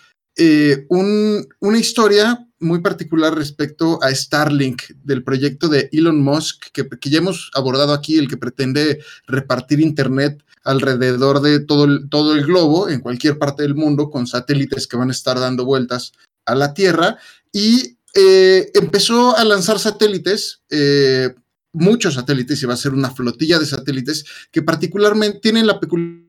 una historia muy particular respecto a Starlink, del proyecto de Elon Musk, que, ya hemos abordado aquí, el que pretende repartir Internet alrededor de todo el, todo el globo, en cualquier parte del mundo, con satélites que van a estar dando vueltas a la Tierra. Y eh, empezó a lanzar satélites, eh, muchos satélites, y va a ser una flotilla de satélites que particularmente tienen la peculiaridad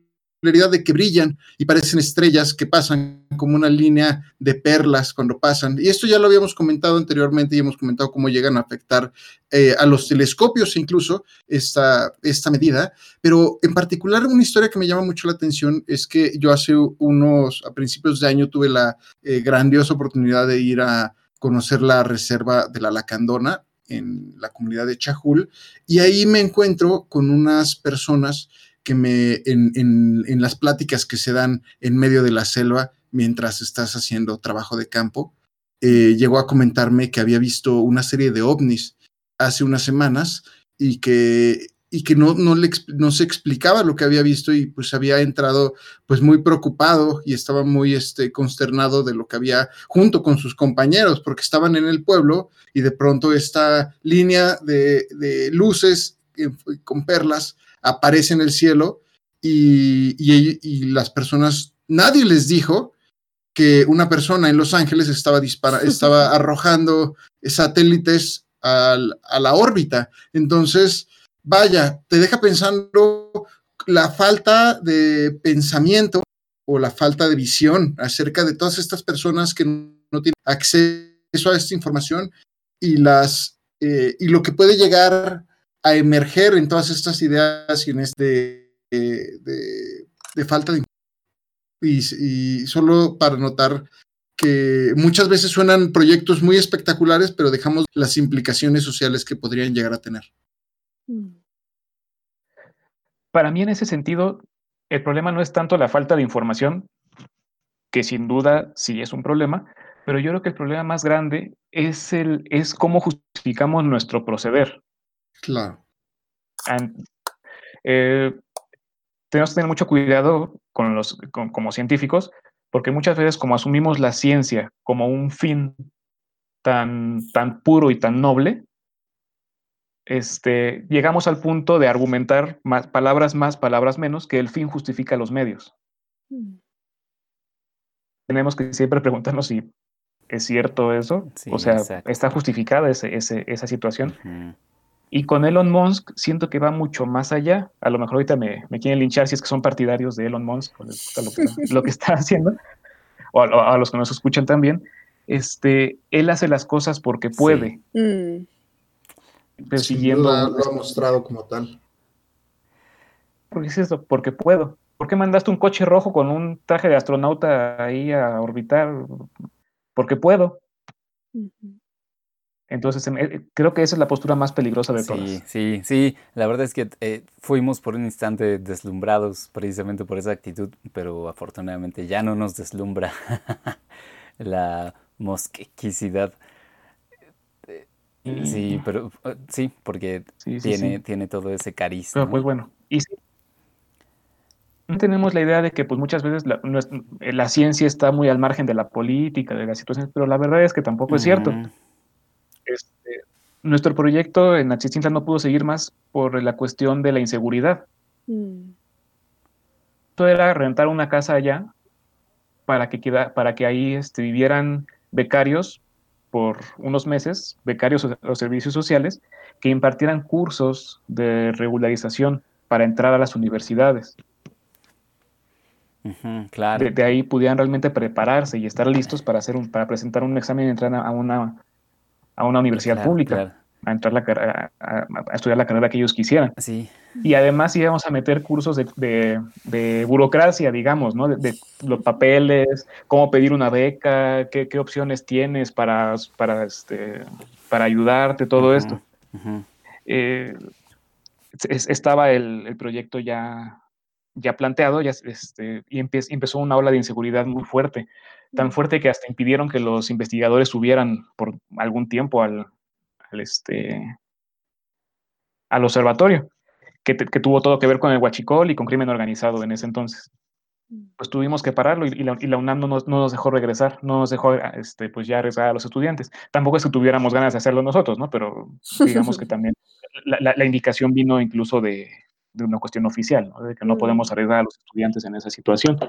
de que brillan y parecen estrellas que pasan como una línea de perlas cuando pasan. Y esto ya lo habíamos comentado anteriormente y hemos comentado cómo llegan a afectar eh, a los telescopios incluso esta, esta medida. Pero en particular una historia que me llama mucho la atención es que yo hace unos, a principios de año tuve la eh, grandiosa oportunidad de ir a conocer la reserva de la Lacandona en la comunidad de Chajul y ahí me encuentro con unas personas que me, en, las pláticas que se dan en medio de la selva mientras estás haciendo trabajo de campo, eh, llegó a comentarme que había visto una serie de ovnis hace unas semanas y que, y que no, no, le, no se explicaba lo que había visto y pues había entrado pues muy preocupado y estaba muy este, consternado de lo que había junto con sus compañeros porque estaban en el pueblo y de pronto esta línea de, de luces con perlas aparece en el cielo y, las personas, nadie les dijo que una persona en Los Ángeles estaba, estaba arrojando satélites a la órbita. Entonces, vaya, te deja pensando la falta de pensamiento o la falta de visión acerca de todas estas personas que no tienen acceso a esta información y las eh, y lo que puede llegar a emerger en todas estas ideas y en este de, falta de y, y solo para notar que muchas veces suenan proyectos muy espectaculares, pero dejamos las implicaciones sociales que podrían llegar a tener. Para mí, en ese sentido, el problema no es tanto la falta de información, que sin duda sí es un problema, pero yo creo que el problema más grande es, el, es cómo justificamos nuestro proceder. Claro. Eh, tenemos que tener mucho cuidado con los, como científicos, porque muchas veces como asumimos la ciencia como un fin tan, tan puro y tan noble, este, llegamos al punto de argumentar más, palabras más, palabras menos, que el fin justifica los medios. Mm. Tenemos que siempre preguntarnos si es cierto eso, o sea, está justificada esa situación. Y con Elon Musk siento que va mucho más allá. A lo mejor ahorita me, quieren linchar si es que son partidarios de Elon Musk, lo, que, está haciendo, o a, los que nos escuchan también. Este, él hace las cosas porque puede. Mm. Persiguiendo. lo ha mostrado como tal. ¿Por es eso? Porque puedo. ¿Por qué mandaste un coche rojo con un traje de astronauta ahí a orbitar? Porque puedo. Entonces, eh, creo que esa es la postura más peligrosa de todas. Sí, sí, sí. La verdad es que eh, fuimos por un instante deslumbrados precisamente por esa actitud, pero afortunadamente ya no nos deslumbra la mosquequicidad. Sí, pero eh, sí, porque tiene, tiene todo ese carisma. pues bueno, y sí, tenemos la idea de que pues muchas veces la, ciencia está muy al margen de la política, de las situaciones, pero la verdad es que tampoco es cierto. Este, nuestro proyecto en Achicintla no pudo seguir más por la cuestión de la inseguridad. Mm. Esto era rentar una casa allá para que, queda, para que ahí este, vivieran becarios por unos meses, becarios o servicios sociales, que impartieran cursos de regularización para entrar a las universidades. claro. de, ahí pudieran realmente prepararse y estar listos para, hacer un, para presentar un examen y entrar a una a una universidad pública. A, entrar la, a, estudiar la carrera que ellos quisieran. Sí. Y además íbamos a meter cursos de, burocracia, digamos, ¿no? De, los papeles, cómo pedir una beca, qué, opciones tienes para, para, este, para ayudarte, todo esto. Eh, estaba el, proyecto ya, ya planteado ya, este, y empezó una ola de inseguridad muy fuerte tan fuerte que hasta impidieron que los investigadores subieran por algún tiempo al, este, al observatorio, que, tuvo todo que ver con el huachicol y con crimen organizado en ese entonces. Mm. Pues tuvimos que pararlo y, la, UNAM no nos, dejó regresar, no nos dejó este, pues ya regresar a los estudiantes. Tampoco es que tuviéramos ganas de hacerlo nosotros, ¿no? Pero digamos que también la, indicación vino incluso de, una cuestión oficial, ¿no? De que no podemos mm. arriesgar a los estudiantes en esa situación.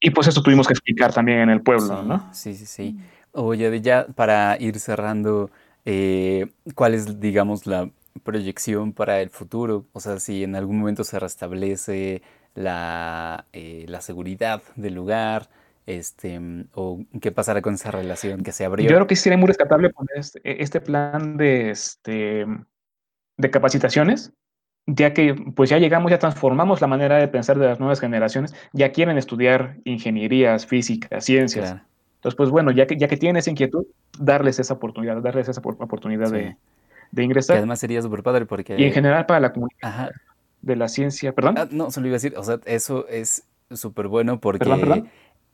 Y pues eso tuvimos que explicar también en el pueblo, ¿no? Sí, sí, sí. Oye, ya para ir cerrando, eh, ¿cuál es, digamos, la proyección para el futuro? O sea, si en algún momento se restablece la, eh, la seguridad del lugar, este, o qué pasará con esa relación que se abrió. Yo creo que sería muy rescatable poner este, este plan de, este, de capacitaciones ya que pues ya llegamos, ya transformamos la manera de pensar de las nuevas generaciones, ya quieren estudiar ingenierías, físicas, ciencias. Entonces, pues bueno, ya que, ya que tienen esa inquietud, darles esa oportunidad, darles esa oportunidad de, ingresar. Y además sería súper padre porque... Y en general para la comunidad de la ciencia, perdón. Ah, no, solo iba a decir, o sea, eso es súper bueno porque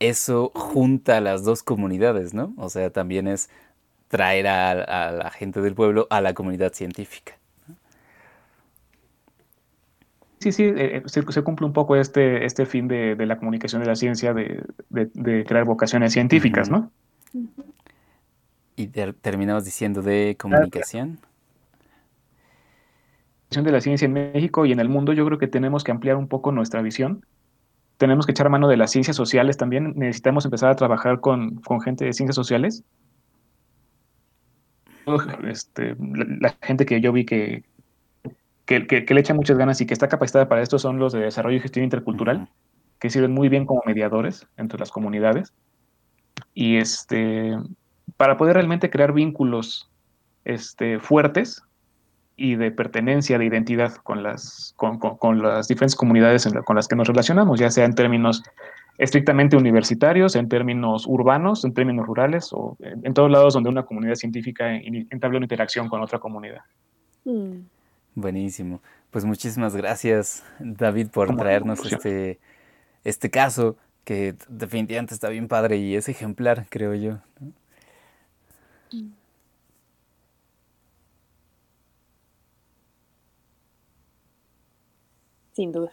eso junta a las dos comunidades, ¿no? O sea, también es traer a la gente del pueblo a la comunidad científica. Sí, sí, eh, se, cumple un poco este, este fin de, la comunicación de la ciencia, de, crear vocaciones científicas, ¿no? Y terminamos diciendo de comunicación. De la ciencia en México y en el mundo, yo creo que tenemos que ampliar un poco nuestra visión. Tenemos que echar mano de las ciencias sociales también. Necesitamos empezar a trabajar con, gente de ciencias sociales. Este, la gente que yo vi que, que, le echan muchas ganas y que está capacitada para esto son los de desarrollo y gestión intercultural, que sirven muy bien como mediadores entre las comunidades. Y este, para poder realmente crear vínculos este, fuertes y de pertenencia, de identidad con las, con, las diferentes comunidades con las que nos relacionamos, ya sea en términos estrictamente universitarios, en términos urbanos, en términos rurales o en, todos lados donde una comunidad científica entabla una interacción con otra comunidad. Mm. Buenísimo. Pues muchísimas gracias, David, por traernos este, este caso, que definitivamente está bien padre y es ejemplar, creo yo. sin duda.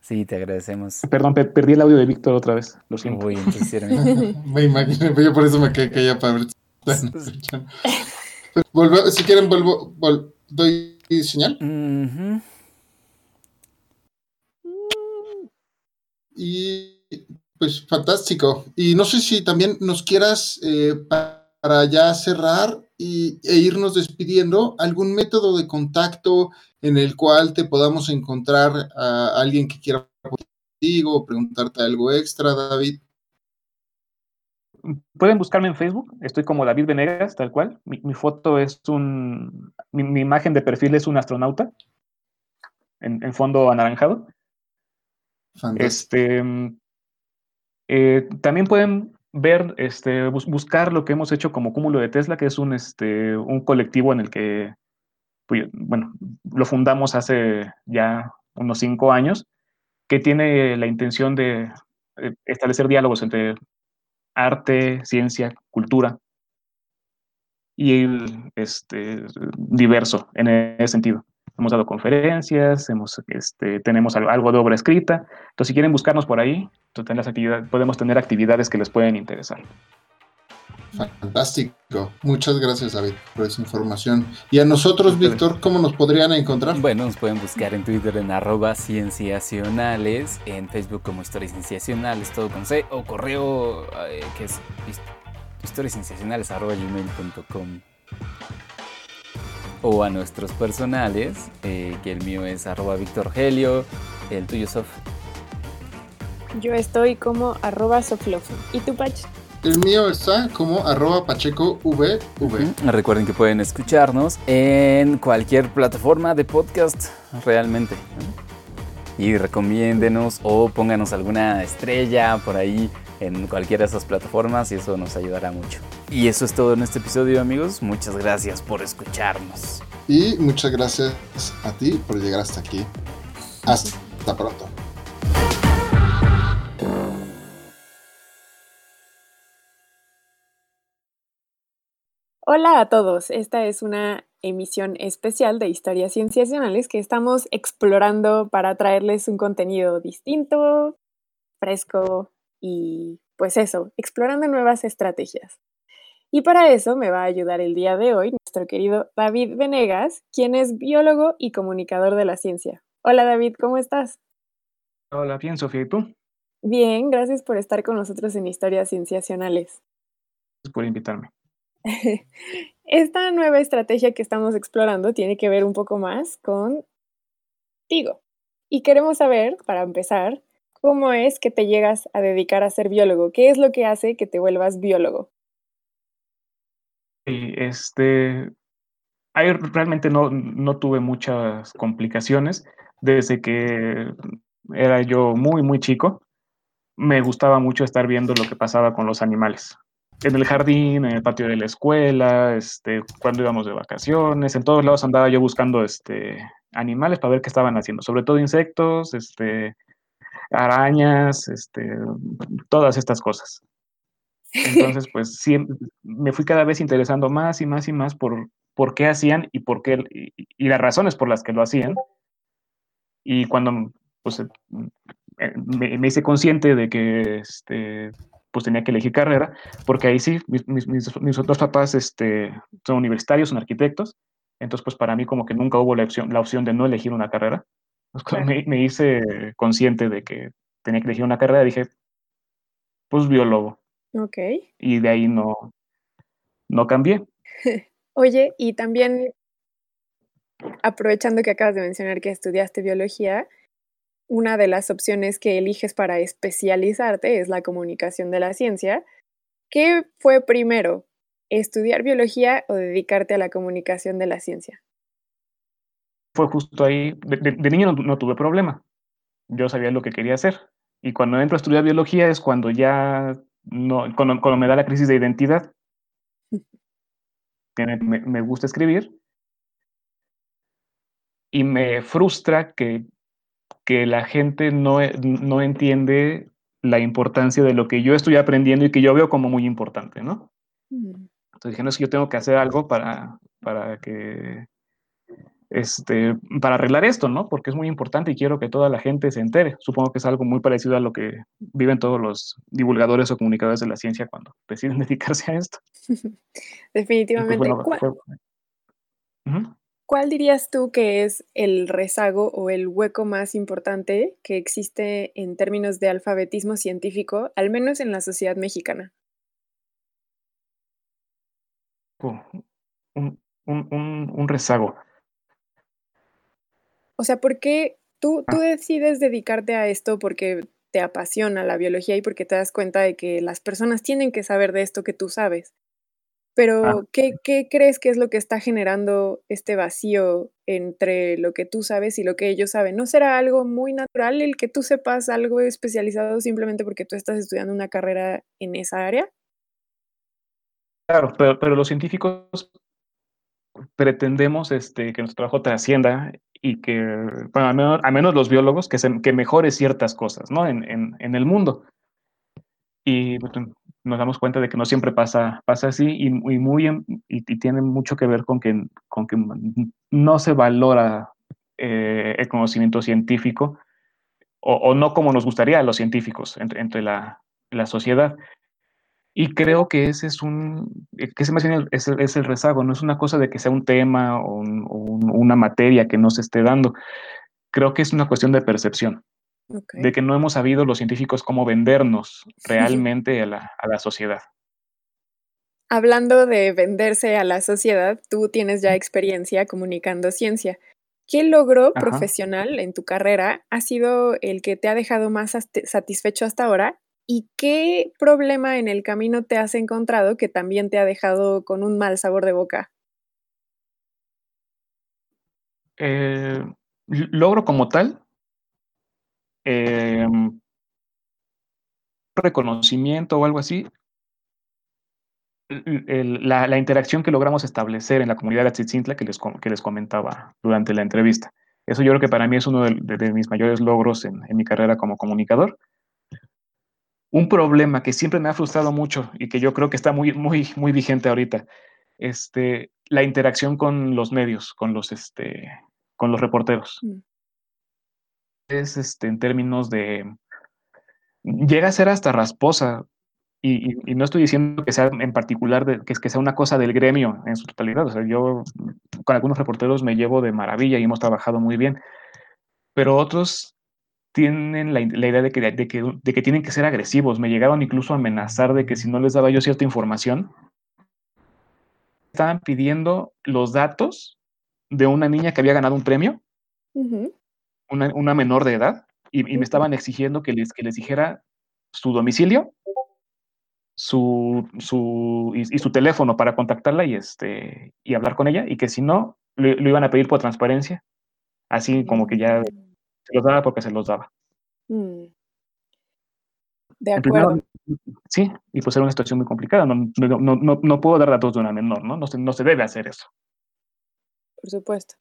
Sí, te agradecemos. Perdón, pe- perdí el audio de Víctor otra vez. Lo siento. Uy, Me imagino, yo por eso me quedé callado para ver si están escuchando. Volve- si quieren, vuelvo, vol- doy señal. Ujú. Y pues fantástico. Y no sé si también nos quieras, eh, pa- para ya cerrar y, e irnos despidiendo, algún método de contacto en el cual te podamos encontrar a alguien que quiera contigo o preguntarte algo extra, David. Pueden buscarme en Facebook, estoy como David Venegas, tal cual. Mi, mi foto es un. Mi, mi imagen de perfil es un astronauta en, en fondo anaranjado. Fantástico. Este, eh, también pueden ver, este, bus- buscar lo que hemos hecho como Cúmulo de Tesla, que es un, este, un colectivo en el que, pues, bueno, lo fundamos hace ya unos cinco años, que tiene la intención de eh, establecer diálogos entre arte, ciencia, cultura y el, este, diverso en ese sentido. Hemos dado conferencias, este, tenemos al- algo de obra escrita. Entonces, si quieren buscarnos por ahí, podemos tener actividades que les pueden interesar. Fantástico. Muchas gracias, David, por esa información. Y a nosotros. Víctor, ¿cómo nos podrían encontrar? Bueno, nos pueden buscar en Twitter en arroba cienciacionales, en Facebook como Historias Cienciacionales, todo con C, o correo eh, que es his- historiascienciacionales arroba gmail.com. O a nuestros personales, eh, que el mío es arroba Víctor Helio, el tuyo Sof. Yo estoy como arroba soflofo. ¿Y tú, Pach? El mío está como arroba pacheco VV. Ujú. Recuerden que pueden escucharnos en cualquier plataforma de podcast, realmente. Y recomiéndenos o pónganos alguna estrella por ahí en cualquiera de esas plataformas y eso nos ayudará mucho. Y eso es todo en este episodio, amigos. Muchas gracias por escucharnos. Y muchas gracias a ti por llegar hasta aquí. Hasta pronto. Hola a todos, esta es una emisión especial de Historias Cienciacionales que estamos explorando para traerles un contenido distinto, fresco y pues eso, explorando nuevas estrategias. Y para eso me va a ayudar el día de hoy nuestro querido David Venegas, quien es biólogo y comunicador de la ciencia. Hola David, ¿cómo estás? Hola, bien, Sofía, ¿y tú? Bien, gracias por estar con nosotros en Historias Cienciacionales. Gracias por invitarme. Esta nueva estrategia que estamos explorando tiene que ver un poco más contigo. Y queremos saber, para empezar, cómo es que te llegas a dedicar a ser biólogo. ¿Qué es lo que hace que te vuelvas biólogo? Y este, ahí realmente no, no tuve muchas complicaciones desde que era yo muy, muy chico. Me gustaba mucho estar viendo lo que pasaba con los animales. En el jardín, en el patio de la escuela, este, cuando íbamos de vacaciones, en todos lados andaba yo buscando este, animales para ver qué estaban haciendo, sobre todo insectos, este, arañas, este, todas estas cosas. Entonces, pues siempre me fui cada vez interesando más y más y más por, por qué hacían y por qué y, y las razones por las que lo hacían. Y cuando pues, eh, me, me hice consciente de que este, pues tenía que elegir carrera, porque ahí sí, mis, mis, mis, otros papás este, son universitarios, son arquitectos, entonces pues para mí como que nunca hubo la opción, la opción de no elegir una carrera. Cuando me, me hice consciente de que tenía que elegir una carrera, dije, pues biólogo. Ok. Y de ahí no, no cambié. Oye, y también aprovechando que acabas de mencionar que estudiaste biología, una de las opciones que eliges para especializarte es la comunicación de la ciencia. ¿Qué fue primero, estudiar biología o dedicarte a la comunicación de la ciencia? Fue justo ahí, de, de, de niño no, no, tuve problema, yo sabía lo que quería hacer. Y cuando entro a estudiar biología es cuando ya, no, cuando, cuando me da la crisis de identidad. Me, me gusta escribir y me frustra que que la gente no, no, entiende la importancia de lo que yo estoy aprendiendo y que yo veo como muy importante, ¿no? Mm. Entonces dije, no es que yo tengo que hacer algo para, para que este, para arreglar esto, ¿no? Porque es muy importante y quiero que toda la gente se entere. Supongo que es algo muy parecido a lo que viven todos los divulgadores o comunicadores de la ciencia cuando deciden dedicarse a esto. Definitivamente. Pues, bueno, ¿Cuál, fue- Ujú. Cuál dirías tú que es el rezago o el hueco más importante que existe en términos de alfabetismo científico, al menos en la sociedad mexicana? un, un, un- un rezago. O sea, ¿por qué tú, tú Ah. decides dedicarte a esto porque te apasiona la biología y porque te das cuenta de que las personas tienen que saber de esto que tú sabes? Pero, Ah. ¿qué, qué crees que es lo que está generando este vacío entre lo que tú sabes y lo que ellos saben? ¿No será algo muy natural el que tú sepas algo especializado simplemente porque tú estás estudiando una carrera en esa área? Claro, pero, pero los científicos pretendemos este, que nuestro trabajo trascienda y que, bueno, al menos, al menos los biólogos, que, se, que mejore ciertas cosas ¿no? en, en, en el mundo. Y pues, nos damos cuenta de que no siempre pasa, pasa así y, y muy, y, y tiene mucho que ver con que, con que no se valora eh, el conocimiento científico o, o no como nos gustaría a los científicos entre, entre la, la sociedad. Y creo que ese es un, que ese más bien es, el- es el rezago, no es una cosa de que sea un tema o, un- o un- una materia que no se esté dando. Creo que es una cuestión de percepción, De que no hemos sabido los científicos cómo vendernos realmente a la, a la sociedad. Hablando de venderse a la sociedad, tú tienes ya experiencia comunicando ciencia. ¿Qué logro Ajá. profesional en tu carrera ha sido el que te ha dejado más satisfecho hasta ahora? ¿Y qué problema en el camino te has encontrado que también te ha dejado con un mal sabor de boca? Eh, logro como tal eh, reconocimiento o algo así, la, interacción que logramos establecer en la comunidad de Atzitzintla que les, que les comentaba durante la entrevista. Eso yo creo que para mí es uno de, mis mayores logros en, en mi carrera como comunicador. Un problema que siempre me ha frustrado mucho y que yo creo que está muy, muy, muy vigente ahorita, este, la interacción con los medios, con los, este, con los reporteros. Es este, en términos de... Llega a ser hasta rasposa y, y- y no estoy diciendo que sea en particular, de- que, que sea una cosa del gremio en su totalidad. O sea, yo con algunos reporteros me llevo de maravilla y hemos trabajado muy bien, pero otros tienen la, la idea de que, de, que, de que tienen que ser agresivos. Me llegaron incluso a amenazar de que si no les daba yo cierta información, estaban pidiendo los datos de una niña que había ganado un premio, Ujú. Una, una menor de edad, y, me estaban exigiendo que les, que les dijera su domicilio, su, su, y, y su teléfono para contactarla y, este, y hablar con ella, y que si no, lo, lo iban a pedir por transparencia, así como que ya se los daba porque se los daba. Mm. De primero, acuerdo. sí, y pues era una situación muy complicada. No, no, no, no, no puedo dar datos de una menor, ¿no? No se, no se debe hacer eso. Por supuesto.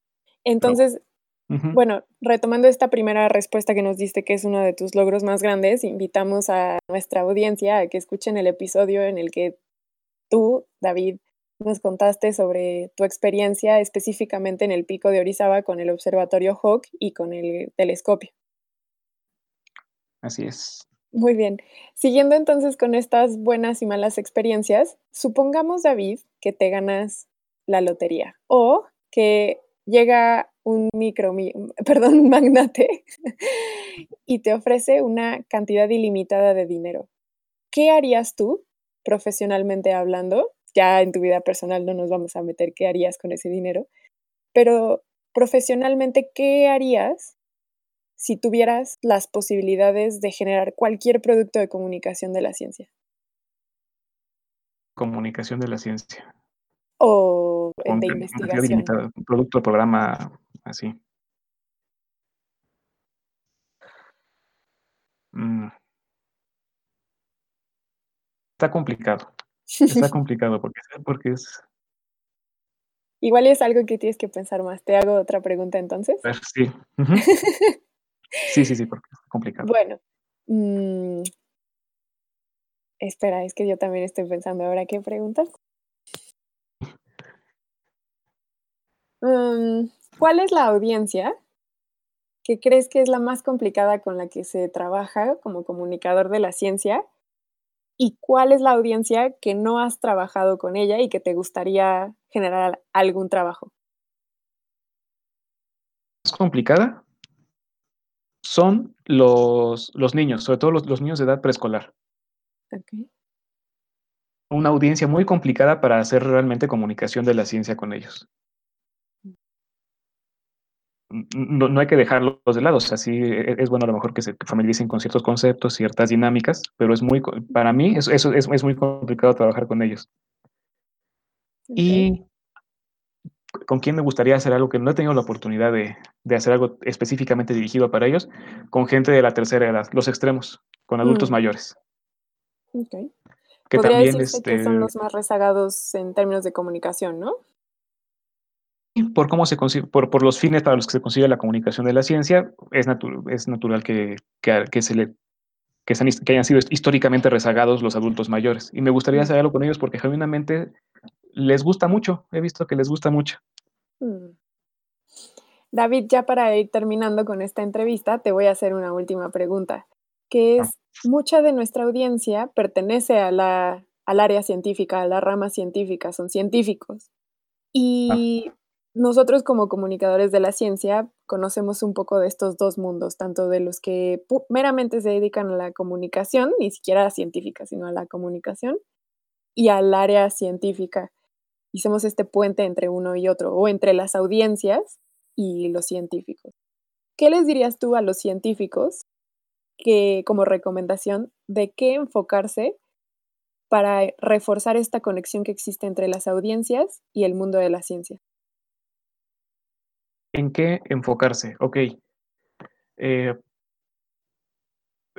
Entonces, Bueno, retomando esta primera respuesta que nos diste, que es uno de tus logros más grandes, invitamos a nuestra audiencia a que escuchen el episodio en el que tú, David, nos contaste sobre tu experiencia específicamente en el pico de Orizaba con el observatorio Hawk y con el telescopio. Así es. Muy bien. Siguiendo entonces con estas buenas y malas experiencias, supongamos, David, que te ganas la lotería o que llega un micro, mi- perdón, un magnate y te ofrece una cantidad ilimitada de dinero. ¿Qué harías tú, profesionalmente hablando? Ya en tu vida personal no nos vamos a meter qué harías con ese dinero, pero profesionalmente, ¿qué harías si tuvieras las posibilidades de generar cualquier producto de comunicación de la ciencia? Comunicación de la ciencia. O eh, de investigación. ilimitada, un producto, programa, así. Mm. Está complicado. Está complicado porque, porque es. Igual es algo que tienes que pensar más. Te hago otra pregunta entonces. Sí. Sí, sí, sí, porque es complicado. Bueno, mm, espera, es que yo también estoy pensando ahora qué preguntas. Mm, ¿Cuál es la audiencia que crees que es la más complicada con la que se trabaja como comunicador de la ciencia? ¿Y cuál es la audiencia que no has trabajado con ella y que te gustaría generar algún trabajo? ¿Es complicada? Son los, los niños, sobre todo los, los niños de edad preescolar. Okay. Una audiencia muy complicada para hacer realmente comunicación de la ciencia con ellos. No, no, hay que dejarlos de lado. O sea, sí e, es bueno a lo mejor que se familiaricen con ciertos conceptos, ciertas dinámicas, pero es muy, para mí, eso, eso es, es, muy complicado trabajar con ellos. Okay. Y con quién me gustaría hacer algo que no he tenido la oportunidad de, de, hacer algo específicamente dirigido para ellos, con gente de la tercera edad, los extremos, con adultos mm. mayores. Okay. Que Podría también este, que son los más rezagados en términos de comunicación, ¿no? Por cómo se por, por los fines para los que se consigue la comunicación de la ciencia, es, natu es natural que, que, que se le que, sean, que, hayan sido históricamente rezagados los adultos mayores. Y me gustaría hacer algo con ellos porque genuinamente les gusta mucho, he visto que les gusta mucho. Mm. David, ya para ir terminando con esta entrevista, te voy a hacer una última pregunta, que es, mucha de nuestra audiencia pertenece a la, al área científica, a la rama científica, son científicos. Y ah. Nosotros como comunicadores de la ciencia conocemos un poco de estos dos mundos, tanto de los que meramente se dedican a la comunicación, ni siquiera a la científica, sino a la comunicación, y al área científica somos este puente entre uno y otro, o entre las audiencias y los científicos. ¿Qué les dirías tú a los científicos que, como recomendación, de qué enfocarse para reforzar esta conexión que existe entre las audiencias y el mundo de la ciencia? ¿En qué enfocarse? Ok. Eh,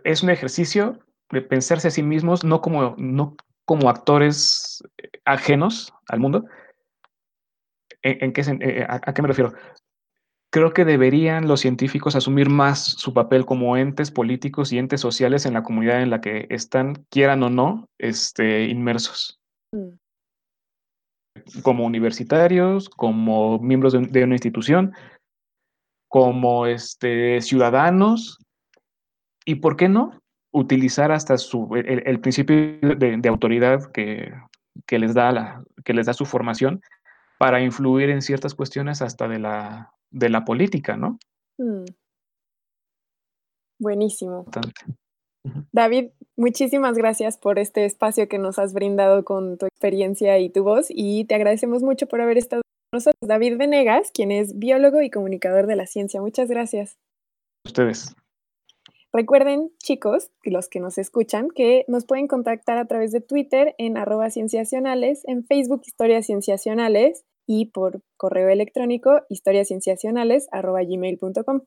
es un ejercicio de pensarse a sí mismos no como, no como actores eh, ajenos al mundo. ¿En, qué, eh, a, a, qué me refiero? Creo que deberían los científicos asumir más su papel como entes políticos y entes sociales en la comunidad en la que están, quieran o no, este, inmersos. Mm. Como universitarios, como miembros de, de, una institución, como este, ciudadanos, y por qué no, utilizar hasta su, el, el principio de, de autoridad que, que, les da la, que les da su formación para influir en ciertas cuestiones hasta de la, de la política, ¿no? Mm. Buenísimo. Bastante. David, muchísimas gracias por este espacio que nos has brindado con tu experiencia y tu voz y te agradecemos mucho por haber estado con nosotros. David Venegas, quien es biólogo y comunicador de la ciencia. Muchas gracias. Ustedes. Recuerden, chicos, los que nos escuchan, que nos pueden contactar a través de Twitter en arroba cienciacionales, en Facebook Historias Cienciacionales y por correo electrónico historiascienciacionales arroba gmail.com.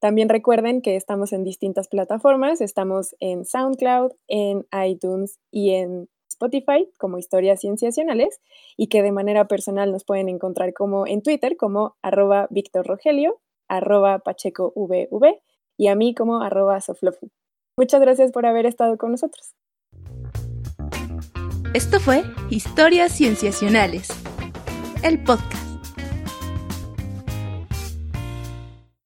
También recuerden que estamos en distintas plataformas, estamos en SoundCloud, en iTunes y en Spotify como Historias Cienciacionales y que de manera personal nos pueden encontrar como en Twitter como arroba Víctor Rogelio, arroba Pacheco y a mí como arroba soflofu. Muchas gracias por haber estado con nosotros. Esto fue Historias Cienciacionales, el podcast.